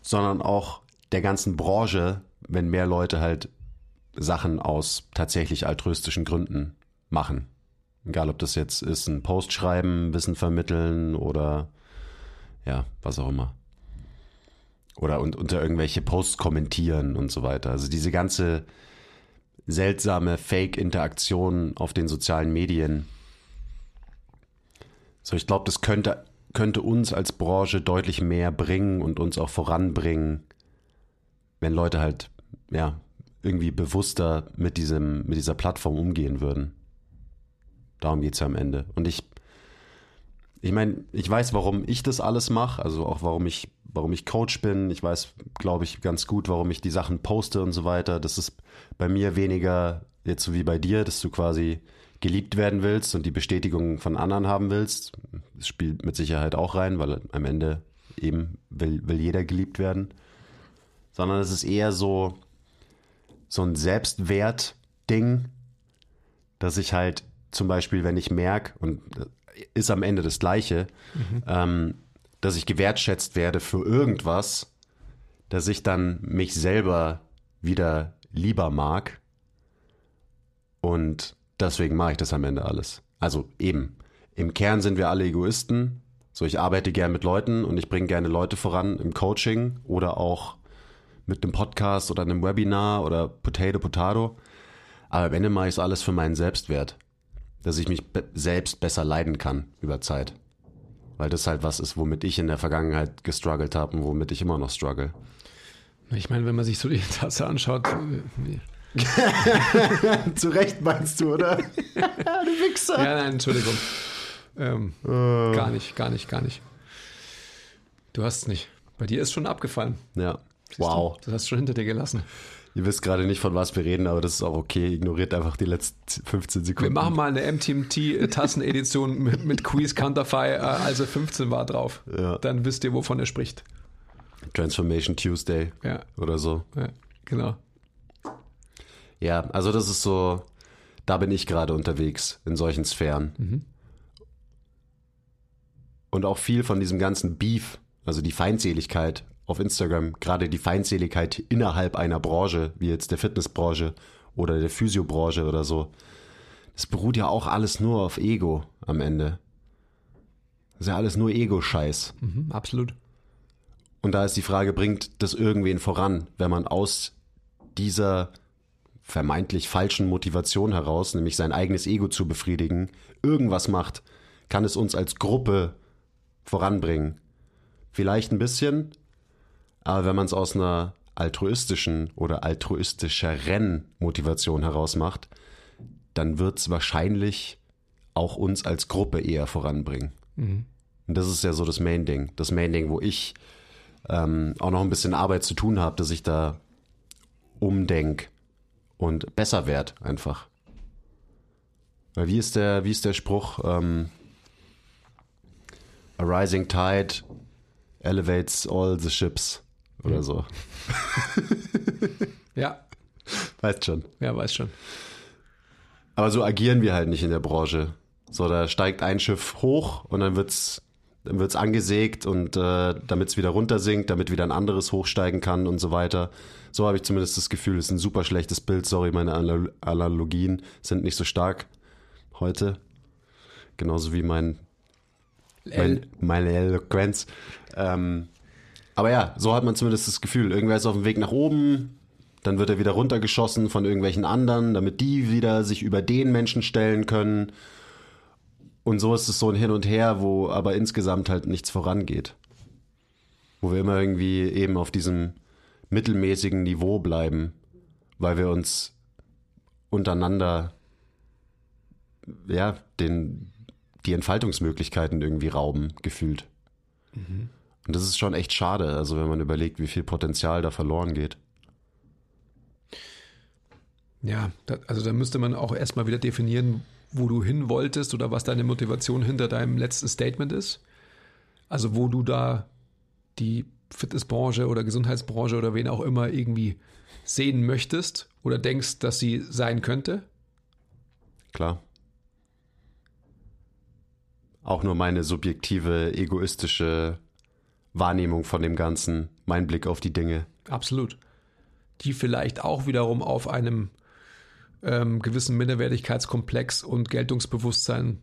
sondern auch der ganzen Branche, wenn mehr Leute halt Sachen aus tatsächlich altruistischen Gründen machen. Egal, ob das jetzt ist, ein Post schreiben, Wissen vermitteln oder ja, was auch immer. Oder und, unter irgendwelche Posts kommentieren und so weiter. Also diese ganze seltsame Fake-Interaktion auf den sozialen Medien, So, ich glaube, das könnte, könnte uns als Branche deutlich mehr bringen und uns auch voranbringen, wenn Leute halt, ja, irgendwie bewusster mit, diesem, mit dieser Plattform umgehen würden. Darum geht es ja am Ende. Und ich, ich meine, ich weiß, warum ich das alles mache, also auch warum ich, warum ich Coach bin. Ich weiß, glaube ich, ganz gut, warum ich die Sachen poste und so weiter. Das ist bei mir weniger jetzt so wie bei dir, dass du quasi geliebt werden willst und die Bestätigung von anderen haben willst. Das spielt mit Sicherheit auch rein, weil am Ende eben will, will jeder geliebt werden. Sondern es ist eher so, so ein Selbstwert-Ding, dass ich halt zum Beispiel, wenn ich merke, und ist am Ende das Gleiche, mhm. ähm, dass ich gewertschätzt werde für irgendwas, dass ich dann mich selber wieder lieber mag. Und deswegen mache ich das am Ende alles. Also eben, im Kern sind wir alle Egoisten. So, ich arbeite gern mit Leuten und ich bringe gerne Leute voran im Coaching oder auch mit einem Podcast oder einem Webinar oder Potato Potato. Aber am Ende mache ich es alles für meinen Selbstwert. Dass ich mich be selbst besser leiden kann über Zeit. Weil das halt was ist, womit ich in der Vergangenheit gestruggelt habe und womit ich immer noch struggle. Ich meine, wenn man sich so die Tasse anschaut. Äh, Zu Recht meinst du, oder? du Wichser. Ja, nein, Entschuldigung. Ähm, uh. Gar nicht, gar nicht, gar nicht. Du hast es nicht. Bei dir ist schon abgefallen. Ja. Wow. Du, das hast du schon hinter dir gelassen. Ihr wisst gerade nicht, von was wir reden, aber das ist auch okay. Ignoriert einfach die letzten 15 Sekunden. Wir machen mal eine MTMT-Tassenedition mit, mit Quiz Counterfei, äh, also 15 war drauf. Ja. Dann wisst ihr, wovon er spricht. Transformation Tuesday ja. oder so. Ja, genau. Ja, also das ist so, da bin ich gerade unterwegs in solchen Sphären. Mhm. Und auch viel von diesem ganzen Beef, also die Feindseligkeit auf Instagram, gerade die Feindseligkeit innerhalb einer Branche, wie jetzt der Fitnessbranche oder der Physiobranche oder so, das beruht ja auch alles nur auf Ego am Ende. Das ist ja alles nur Ego-Scheiß. Mhm, absolut. Und da ist die Frage, bringt das irgendwen voran, wenn man aus dieser vermeintlich falschen Motivation heraus, nämlich sein eigenes Ego zu befriedigen, irgendwas macht, kann es uns als Gruppe voranbringen. Vielleicht ein bisschen, aber wenn man es aus einer altruistischen oder altruistischeren Motivation heraus macht, dann wird es wahrscheinlich auch uns als Gruppe eher voranbringen. Mhm. Und das ist ja so das Main-Ding. Das Main-Ding, wo ich ähm, auch noch ein bisschen Arbeit zu tun habe, dass ich da umdenk und besser werde einfach. Weil wie ist der, wie ist der Spruch? Ähm, A rising tide elevates all the ships oder so. ja. Weißt schon. Ja, weiß schon. Aber so agieren wir halt nicht in der Branche. So, da steigt ein Schiff hoch und dann wird's dann wird's angesägt und äh, damit es wieder runtersinkt, damit wieder ein anderes hochsteigen kann und so weiter. So habe ich zumindest das Gefühl, es ist ein super schlechtes Bild. Sorry, meine Analogien sind nicht so stark heute. Genauso wie mein, mein meine Eloquenz. Ähm, aber ja, so hat man zumindest das Gefühl, irgendwer ist auf dem Weg nach oben, dann wird er wieder runtergeschossen von irgendwelchen anderen, damit die wieder sich über den Menschen stellen können. Und so ist es so ein Hin und Her, wo aber insgesamt halt nichts vorangeht. Wo wir immer irgendwie eben auf diesem mittelmäßigen Niveau bleiben, weil wir uns untereinander ja, den, die Entfaltungsmöglichkeiten irgendwie rauben, gefühlt. Mhm. Und das ist schon echt schade, also wenn man überlegt, wie viel Potenzial da verloren geht. Ja, also da müsste man auch erstmal wieder definieren, wo du hin wolltest oder was deine Motivation hinter deinem letzten Statement ist. Also wo du da die Fitnessbranche oder Gesundheitsbranche oder wen auch immer irgendwie sehen möchtest oder denkst, dass sie sein könnte. Klar. Auch nur meine subjektive, egoistische Wahrnehmung von dem Ganzen, mein Blick auf die Dinge. Absolut. Die vielleicht auch wiederum auf einem ähm, gewissen Minderwertigkeitskomplex und Geltungsbewusstsein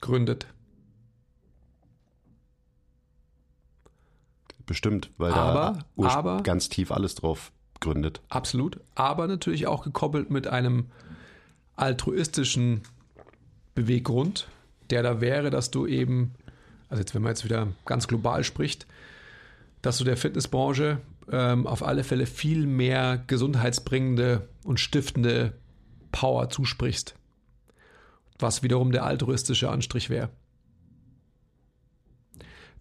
gründet. Bestimmt, weil aber, da aber, ganz tief alles drauf gründet. Absolut, aber natürlich auch gekoppelt mit einem altruistischen Beweggrund, der da wäre, dass du eben, also jetzt, wenn man jetzt wieder ganz global spricht, dass du der Fitnessbranche ähm, auf alle Fälle viel mehr gesundheitsbringende und stiftende Power zusprichst. Was wiederum der altruistische Anstrich wäre.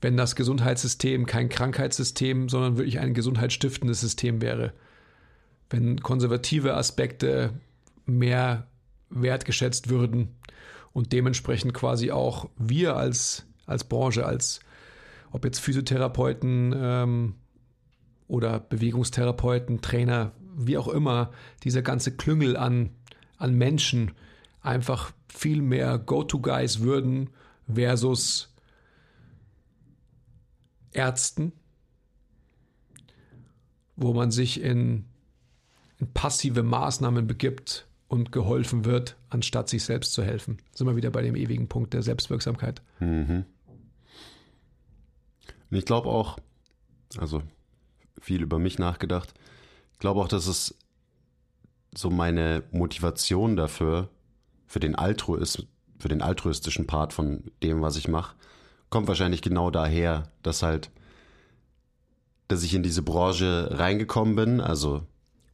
Wenn das Gesundheitssystem kein Krankheitssystem, sondern wirklich ein gesundheitsstiftendes System wäre. Wenn konservative Aspekte mehr wertgeschätzt würden und dementsprechend quasi auch wir als, als Branche, als ob jetzt Physiotherapeuten ähm, oder Bewegungstherapeuten, Trainer, wie auch immer, dieser ganze Klüngel an, an Menschen einfach viel mehr Go-To-Guys würden versus Ärzten, wo man sich in, in passive Maßnahmen begibt und geholfen wird, anstatt sich selbst zu helfen. Sind wir wieder bei dem ewigen Punkt der Selbstwirksamkeit. Mhm. Und ich glaube auch, also viel über mich nachgedacht, ich glaube auch, dass es so meine Motivation dafür, für den Altruismus, für den altruistischen Part von dem, was ich mache, kommt wahrscheinlich genau daher, dass halt, dass ich in diese Branche reingekommen bin, also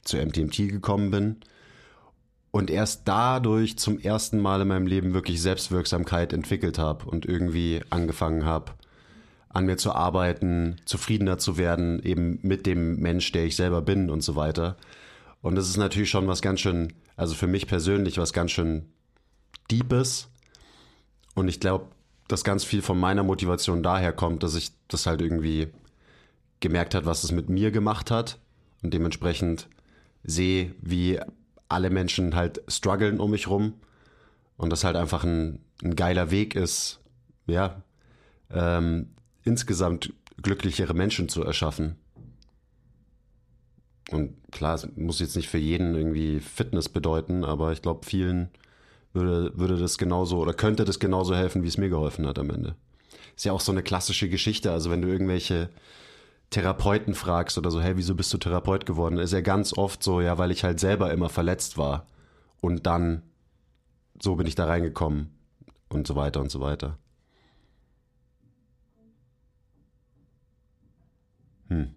zu MTMT gekommen bin und erst dadurch zum ersten Mal in meinem Leben wirklich Selbstwirksamkeit entwickelt habe und irgendwie angefangen habe, an mir zu arbeiten, zufriedener zu werden, eben mit dem Mensch, der ich selber bin und so weiter. Und das ist natürlich schon was ganz schön, also für mich persönlich was ganz schön Deepes. Und ich glaube, dass ganz viel von meiner Motivation daher kommt, dass ich das halt irgendwie gemerkt hat, was es mit mir gemacht hat und dementsprechend sehe, wie alle Menschen halt strugglen um mich rum und das halt einfach ein, ein geiler Weg ist, ja, ähm, insgesamt glücklichere Menschen zu erschaffen. Und klar, es muss jetzt nicht für jeden irgendwie Fitness bedeuten, aber ich glaube, vielen würde, würde das genauso oder könnte das genauso helfen, wie es mir geholfen hat am Ende. Ist ja auch so eine klassische Geschichte. Also wenn du irgendwelche Therapeuten fragst oder so, hey, wieso bist du Therapeut geworden? Ist ja ganz oft so, ja, weil ich halt selber immer verletzt war. Und dann, so bin ich da reingekommen und so weiter und so weiter. Hm.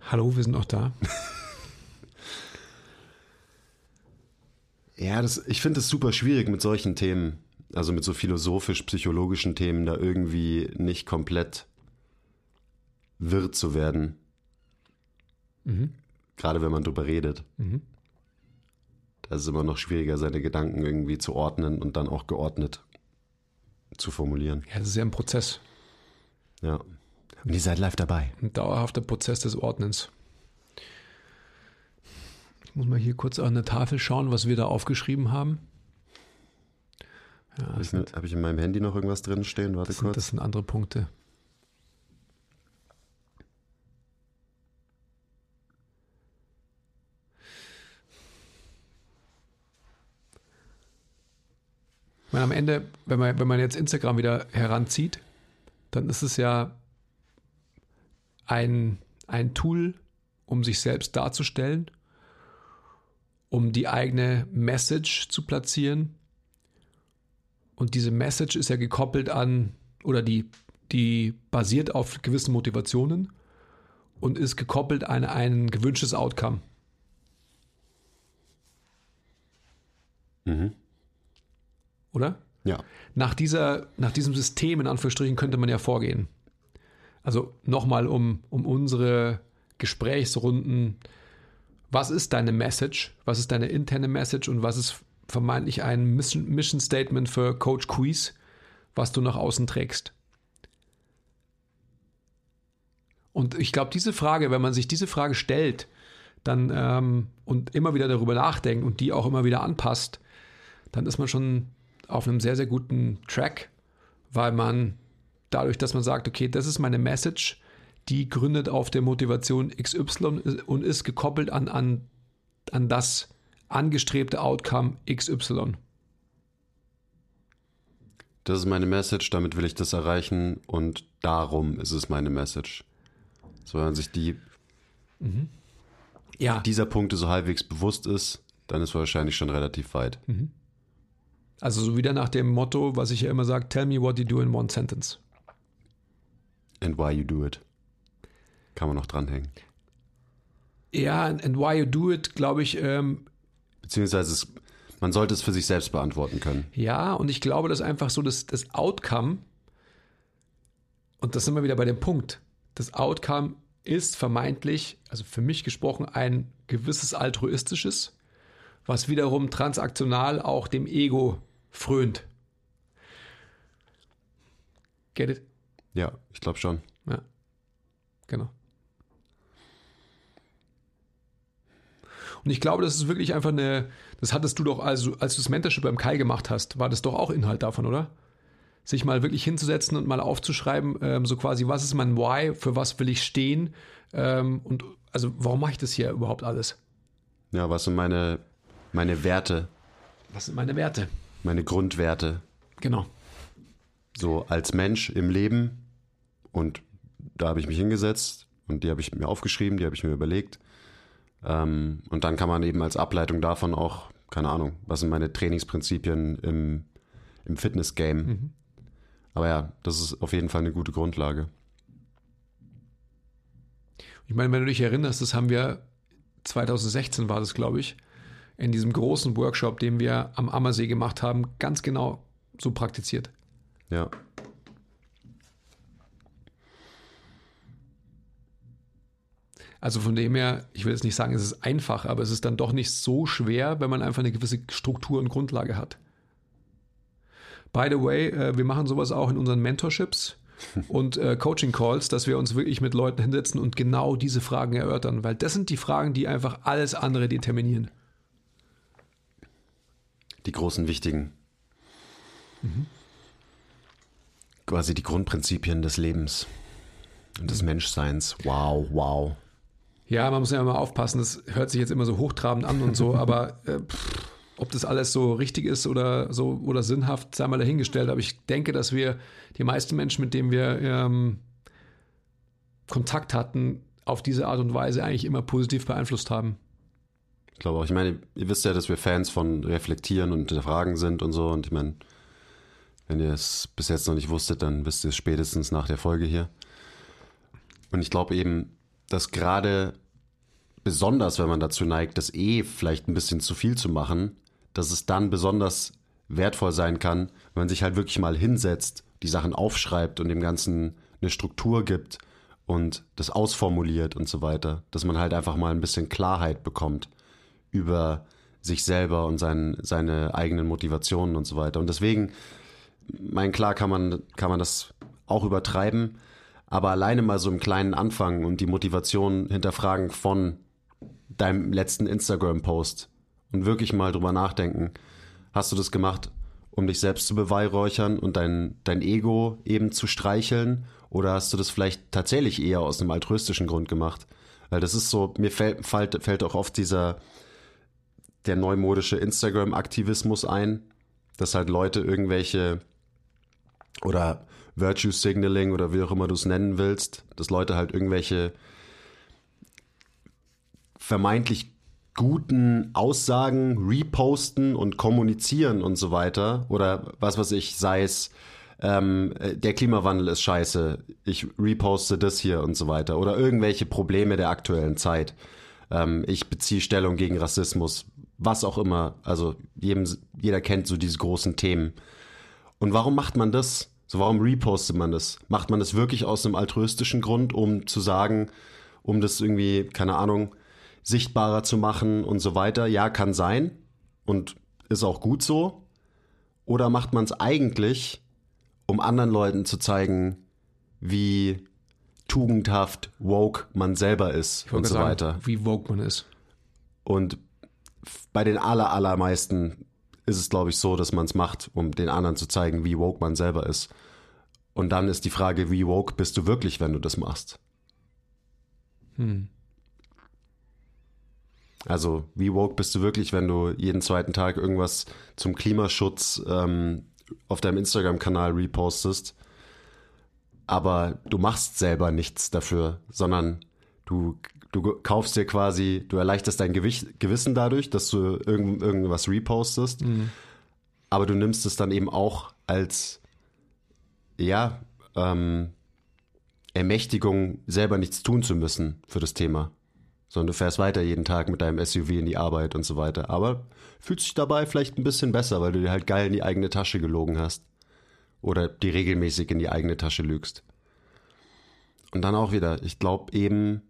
Hallo, wir sind auch da. ja, das, ich finde es super schwierig mit solchen Themen, also mit so philosophisch-psychologischen Themen, da irgendwie nicht komplett wirr zu werden. Mhm. Gerade wenn man drüber redet. Mhm. Da ist es immer noch schwieriger, seine Gedanken irgendwie zu ordnen und dann auch geordnet zu formulieren. Ja, das ist ja ein Prozess. Ja. Und ihr seid live dabei. Ein dauerhafter Prozess des Ordnens. Ich muss mal hier kurz an der Tafel schauen, was wir da aufgeschrieben haben. Ja, Habe ich, hab ich in meinem Handy noch irgendwas drin stehen? Warte das kurz. Sind, das sind andere Punkte. Ich meine, am Ende, wenn man, wenn man jetzt Instagram wieder heranzieht, dann ist es ja ein, ein Tool, um sich selbst darzustellen, um die eigene Message zu platzieren. Und diese Message ist ja gekoppelt an, oder die, die basiert auf gewissen Motivationen und ist gekoppelt an ein gewünschtes Outcome. Mhm oder? Ja. Nach, dieser, nach diesem System, in Anführungsstrichen, könnte man ja vorgehen. Also nochmal um, um unsere Gesprächsrunden. Was ist deine Message? Was ist deine interne Message und was ist vermeintlich ein Mission, Statement für Coach Quiz, was du nach außen trägst? Und ich glaube, diese Frage, wenn man sich diese Frage stellt, dann ähm, und immer wieder darüber nachdenkt und die auch immer wieder anpasst, dann ist man schon auf einem sehr, sehr guten Track, weil man dadurch, dass man sagt, okay, das ist meine Message, die gründet auf der Motivation XY und ist gekoppelt an, an, an das angestrebte Outcome XY. Das ist meine Message, damit will ich das erreichen und darum ist es meine Message. So, wenn man sich die, mhm. Ja. dieser Punkte so halbwegs bewusst ist, dann ist man wahrscheinlich schon relativ weit. Also so wieder nach dem Motto, was ich ja immer sage, tell me what you do in one sentence. And why you do it. Kann man noch dranhängen. Ja, and and why you do it, glaube ich, ähm, Beziehungsweise es, man sollte es für sich selbst beantworten können. Ja, und ich glaube, dass einfach so das, das Outcome, und das sind wir wieder bei dem Punkt, das Outcome ist vermeintlich, also für mich gesprochen, ein gewisses altruistisches, was wiederum transaktional auch dem Ego frönt. Get it? Ja, ich glaube schon. Ja, genau. Und ich glaube, das ist wirklich einfach eine, das hattest du doch, also als du das Mentorship beim Kai gemacht hast, war das doch auch Inhalt davon, oder? Sich mal wirklich hinzusetzen und mal aufzuschreiben, ähm, so quasi, was ist mein Why, für was will ich stehen ähm, und also warum mache ich das hier überhaupt alles? Ja, was sind meine, meine Werte, Was sind meine Werte? Meine Grundwerte, Genau. so als Mensch im Leben? Und da habe ich mich hingesetzt und die habe ich mir aufgeschrieben, die habe ich mir überlegt. Ähm, und dann kann man eben als Ableitung davon auch, keine Ahnung, was sind meine Trainingsprinzipien im, im Fitness-Game? Aber ja, das ist auf jeden Fall eine gute Grundlage. Ich meine, wenn du dich erinnerst, das haben wir 2016 war das, glaube ich, in diesem großen Workshop, den wir am Ammersee gemacht haben, ganz genau so praktiziert. Ja. Also von dem her, ich will jetzt nicht sagen, es ist einfach, aber es ist dann doch nicht so schwer, wenn man einfach eine gewisse Struktur und Grundlage hat. By the way, äh, wir machen sowas auch in unseren Mentorships und äh, Coaching Calls, dass wir uns wirklich mit Leuten hinsetzen und genau diese Fragen erörtern, weil das sind die Fragen, die einfach alles andere determinieren. Die großen wichtigen. Quasi die Grundprinzipien des Lebens und des Menschseins. Wow, wow. Ja, man muss ja immer aufpassen, das hört sich jetzt immer so hochtrabend an und so, aber äh, pff, ob das alles so richtig ist oder so oder sinnhaft, sei mal dahingestellt. Aber ich denke, dass wir die meisten Menschen, mit denen wir ähm, Kontakt hatten, auf diese Art und Weise eigentlich immer positiv beeinflusst haben. Ich glaube auch, ich meine, ihr wisst ja, dass wir Fans von Reflektieren und Fragen sind und so. Und ich meine, wenn ihr es bis jetzt noch nicht wusstet, dann wisst ihr es spätestens nach der Folge hier. Und ich glaube eben, dass gerade besonders, wenn man dazu neigt, das eh vielleicht ein bisschen zu viel zu machen, dass es dann besonders wertvoll sein kann, wenn man sich halt wirklich mal hinsetzt, die Sachen aufschreibt und dem Ganzen eine Struktur gibt und das ausformuliert und so weiter, dass man halt einfach mal ein bisschen Klarheit bekommt über sich selber und sein, seine eigenen Motivationen und so weiter. Und deswegen, mein klar kann man, kann man das auch übertreiben, aber alleine mal so im kleinen Anfang und die Motivation hinterfragen von deinem letzten Instagram-Post und wirklich mal drüber nachdenken, hast du das gemacht, um dich selbst zu beweihräuchern und dein, dein Ego eben zu streicheln? Oder hast du das vielleicht tatsächlich eher aus einem altruistischen Grund gemacht? Weil das ist so, mir fällt, fällt, fällt auch oft dieser, der neumodische Instagram-Aktivismus ein, dass halt Leute irgendwelche oder Virtue Signaling oder wie auch immer du es nennen willst, dass Leute halt irgendwelche vermeintlich guten Aussagen reposten und kommunizieren und so weiter oder was weiß ich, sei es ähm, der Klimawandel ist scheiße, ich reposte das hier und so weiter oder irgendwelche Probleme der aktuellen Zeit. Ähm, ich beziehe Stellung gegen Rassismus, was auch immer. Also jedem, jeder kennt so diese großen Themen. Und warum macht man das? So, warum repostet man das? Macht man das wirklich aus einem altruistischen Grund, um zu sagen, um das irgendwie, keine Ahnung, sichtbarer zu machen und so weiter? Ja, kann sein und ist auch gut so. Oder macht man es eigentlich, um anderen Leuten zu zeigen, wie tugendhaft woke man selber ist und so sagen, weiter? Wie woke man ist. Und bei den aller, allermeisten ist es, glaube ich, so, dass man es macht, um den anderen zu zeigen, wie woke man selber ist. Und dann ist die Frage, wie woke bist du wirklich, wenn du das machst? Hm. Also, wie woke bist du wirklich, wenn du jeden zweiten Tag irgendwas zum Klimaschutz ähm, auf deinem Instagram-Kanal repostest, aber du machst selber nichts dafür, sondern du du kaufst dir quasi, du erleichterst dein Gewicht, Gewissen dadurch, dass du irgend, irgendwas repostest, aber du nimmst es dann eben auch als, ja, ähm, Ermächtigung, selber nichts tun zu müssen für das Thema. Sondern du fährst weiter jeden Tag mit deinem SUV in die Arbeit und so weiter. Aber fühlst dich dabei vielleicht ein bisschen besser, weil du dir halt geil in die eigene Tasche gelogen hast. Oder die regelmäßig in die eigene Tasche lügst. Und dann auch wieder, ich glaube eben,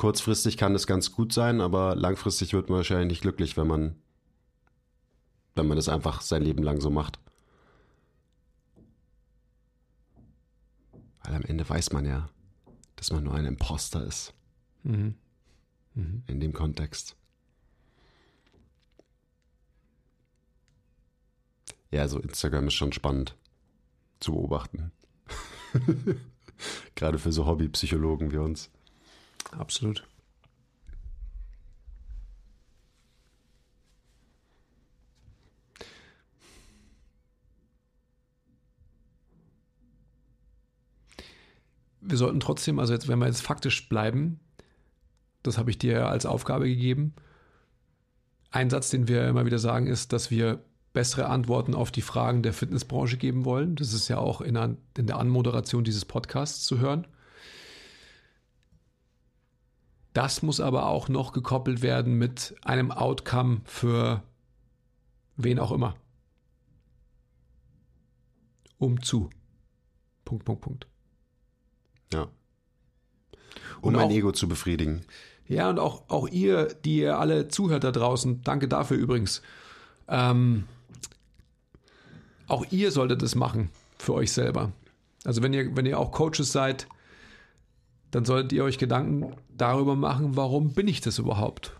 kurzfristig kann das ganz gut sein, aber langfristig wird man wahrscheinlich nicht glücklich, wenn man, wenn man das einfach sein Leben lang so macht. Weil am Ende weiß man ja, dass man nur ein Imposter ist. Mhm. In dem Kontext. Ja, also Instagram ist schon spannend zu beobachten. Gerade für so Hobbypsychologen wie uns. Absolut. Wir sollten trotzdem, also jetzt, wenn wir jetzt faktisch bleiben, das habe ich dir als Aufgabe gegeben. Ein Satz, den wir immer wieder sagen, ist, dass wir bessere Antworten auf die Fragen der Fitnessbranche geben wollen. Das ist ja auch in der Anmoderation dieses Podcasts zu hören. Das muss aber auch noch gekoppelt werden mit einem Outcome für wen auch immer. Um zu. Punkt, Punkt, Punkt. Ja. Und Um mein auch- Ego zu befriedigen. Ja, und auch, auch ihr, die ihr alle zuhört da draußen, danke dafür übrigens. Ähm, auch ihr solltet es machen für euch selber. Also wenn ihr, wenn ihr auch Coaches seid, dann solltet ihr euch Gedanken darüber machen, warum bin ich das überhaupt?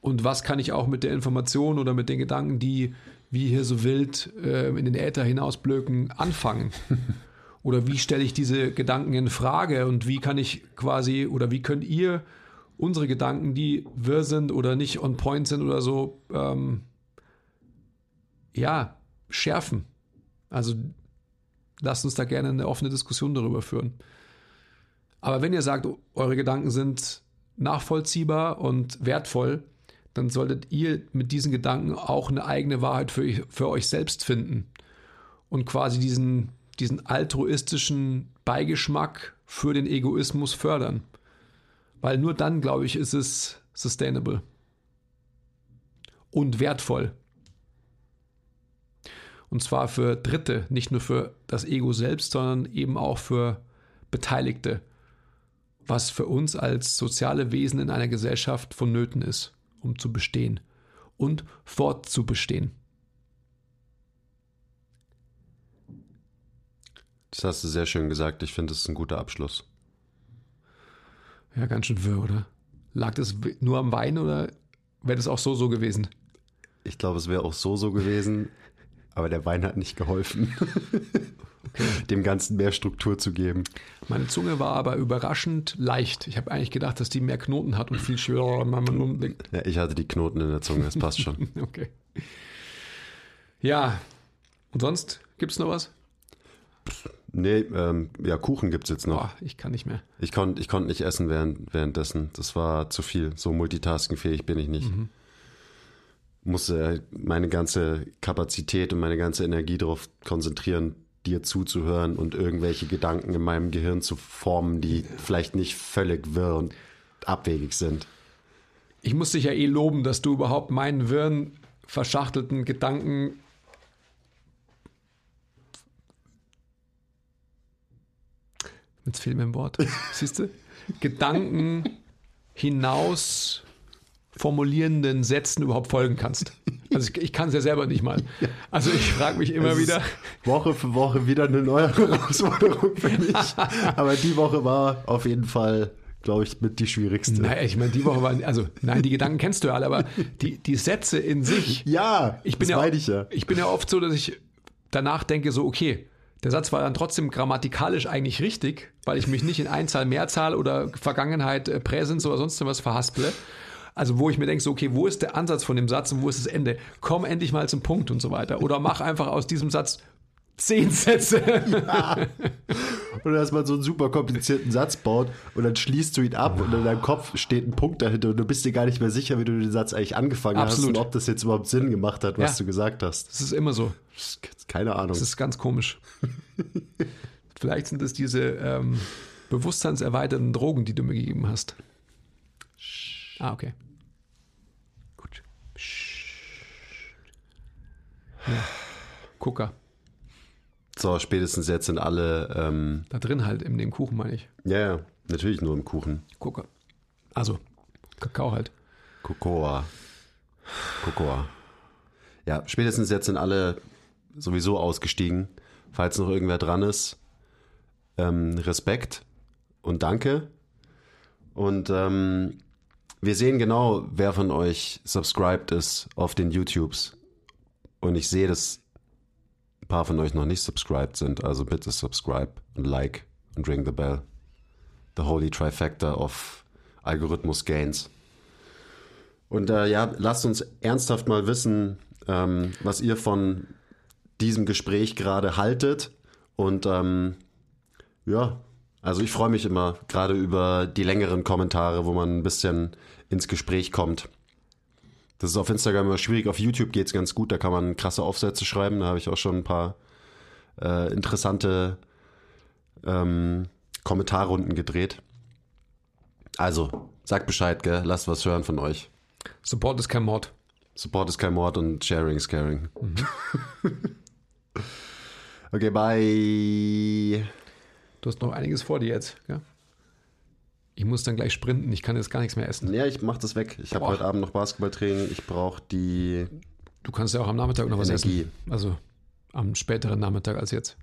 Und was kann ich auch mit der Information oder mit den Gedanken, die wie hier so wild äh, in den Äther hinausblöken, anfangen? Oder wie stelle ich diese Gedanken in Frage und wie kann ich quasi oder wie könnt ihr unsere Gedanken, die wirr sind oder nicht on point sind oder so, ähm, ja, schärfen? Also lasst uns da gerne eine offene Diskussion darüber führen. Aber wenn ihr sagt, eure Gedanken sind nachvollziehbar und wertvoll, dann solltet ihr mit diesen Gedanken auch eine eigene Wahrheit für, für euch selbst finden und quasi diesen, diesen altruistischen Beigeschmack für den Egoismus fördern. Weil nur dann, glaube ich, ist es sustainable und wertvoll. Und zwar für Dritte, nicht nur für das Ego selbst, sondern eben auch für Beteiligte, was für uns als soziale Wesen in einer Gesellschaft vonnöten ist, um zu bestehen und fortzubestehen. Das hast du sehr schön gesagt. Ich finde, das ist ein guter Abschluss. Ja, ganz schön wirr, oder? Lag das nur am Wein oder wäre das auch so so gewesen? Ich glaube, es wäre auch so so gewesen, aber der Wein hat nicht geholfen, dem Ganzen mehr Struktur zu geben. Meine Zunge war aber überraschend leicht. Ich habe eigentlich gedacht, dass die mehr Knoten hat und viel schwerer. Ja, ich hatte die Knoten in der Zunge, das passt schon. Okay. Ja, und sonst gibt es noch was? Nee, ähm, ja, Kuchen gibt's jetzt noch. Boah, ich kann nicht mehr. Ich konnte ich konnt nicht essen während, währenddessen. Das war zu viel. So multitaskingfähig bin ich nicht. Musste meine ganze Kapazität und meine ganze Energie darauf konzentrieren, dir zuzuhören und irgendwelche Gedanken in meinem Gehirn zu formen, die vielleicht nicht völlig wirr und abwegig sind. Ich muss dich ja eh loben, dass du überhaupt meinen wirren, verschachtelten Gedanken Jetzt fehlt mir ein Wort. Siehst du? Gedanken hinaus formulierenden Sätzen überhaupt folgen kannst. Also ich, ich kann es ja selber nicht mal. Also ich frage mich immer wieder. Woche für Woche wieder eine neue Herausforderung für mich. Aber die Woche war auf jeden Fall, glaube ich, mit die schwierigste. Naja, ich meine, die Woche war, also nein, die Gedanken kennst du ja alle, aber die, die Sätze in sich. Ja, Ich bin das ja, meine ich ja. ich bin ja oft so, dass ich danach denke, so, okay, der Satz war dann trotzdem grammatikalisch eigentlich richtig, weil ich mich nicht in Einzahl, Mehrzahl oder Vergangenheit, äh, Präsens oder sonst was verhasple. Also wo ich mir denke, so, okay, wo ist der Ansatz von dem Satz und wo ist das Ende? Komm endlich mal zum Punkt und so weiter. Oder mach einfach aus diesem Satz zehn Sätze. Und dass man so einen super komplizierten Satz baut und dann schließt du ihn ab und in deinem Kopf steht ein Punkt dahinter und du bist dir gar nicht mehr sicher, wie du den Satz eigentlich angefangen Absolut. hast und ob das jetzt überhaupt Sinn gemacht hat, was Ja. du gesagt hast. Das ist immer so. Keine Ahnung. Das ist ganz komisch. Vielleicht sind es diese ähm, bewusstseinserweiternden Drogen, die du mir gegeben hast. Ah, okay. Ja. Gucker. So, spätestens jetzt sind alle, ähm, Da drin halt, in dem Kuchen meine ich. ja, ja, natürlich nur im Kuchen. Gucker. Also, Kakao halt. Cocoa. Cocoa. Ja, spätestens jetzt sind alle sowieso ausgestiegen. Falls noch irgendwer dran ist, ähm, Respekt und danke. Und ähm, wir sehen genau, wer von euch subscribed ist auf den YouTubes. Und ich sehe, dass ein paar von euch noch nicht subscribed sind. Also bitte subscribe und like und ring the bell. The holy trifecta of Algorithmus Gains. Und äh, ja, lasst uns ernsthaft mal wissen, ähm, was ihr von diesem Gespräch gerade haltet. Und ähm, ja, also ich freue mich immer gerade über die längeren Kommentare, wo man ein bisschen ins Gespräch kommt. Das ist auf Instagram immer schwierig. Auf YouTube geht es ganz gut. Da kann man krasse Aufsätze schreiben. Da habe ich auch schon ein paar äh, interessante ähm, Kommentarrunden gedreht. Also, sagt Bescheid, gell? Lasst was hören von euch. Support ist kein Mord. Support ist kein Mord und Sharing is caring. okay, bye. Du hast noch einiges vor dir jetzt. Ja? Ich muss dann gleich sprinten. Ich kann jetzt gar nichts mehr essen. Ja, ich mach das weg. Ich habe heute Abend noch Basketballtraining. Ich brauche die Du kannst ja auch am Nachmittag noch was Energie. essen. Also am späteren Nachmittag als jetzt.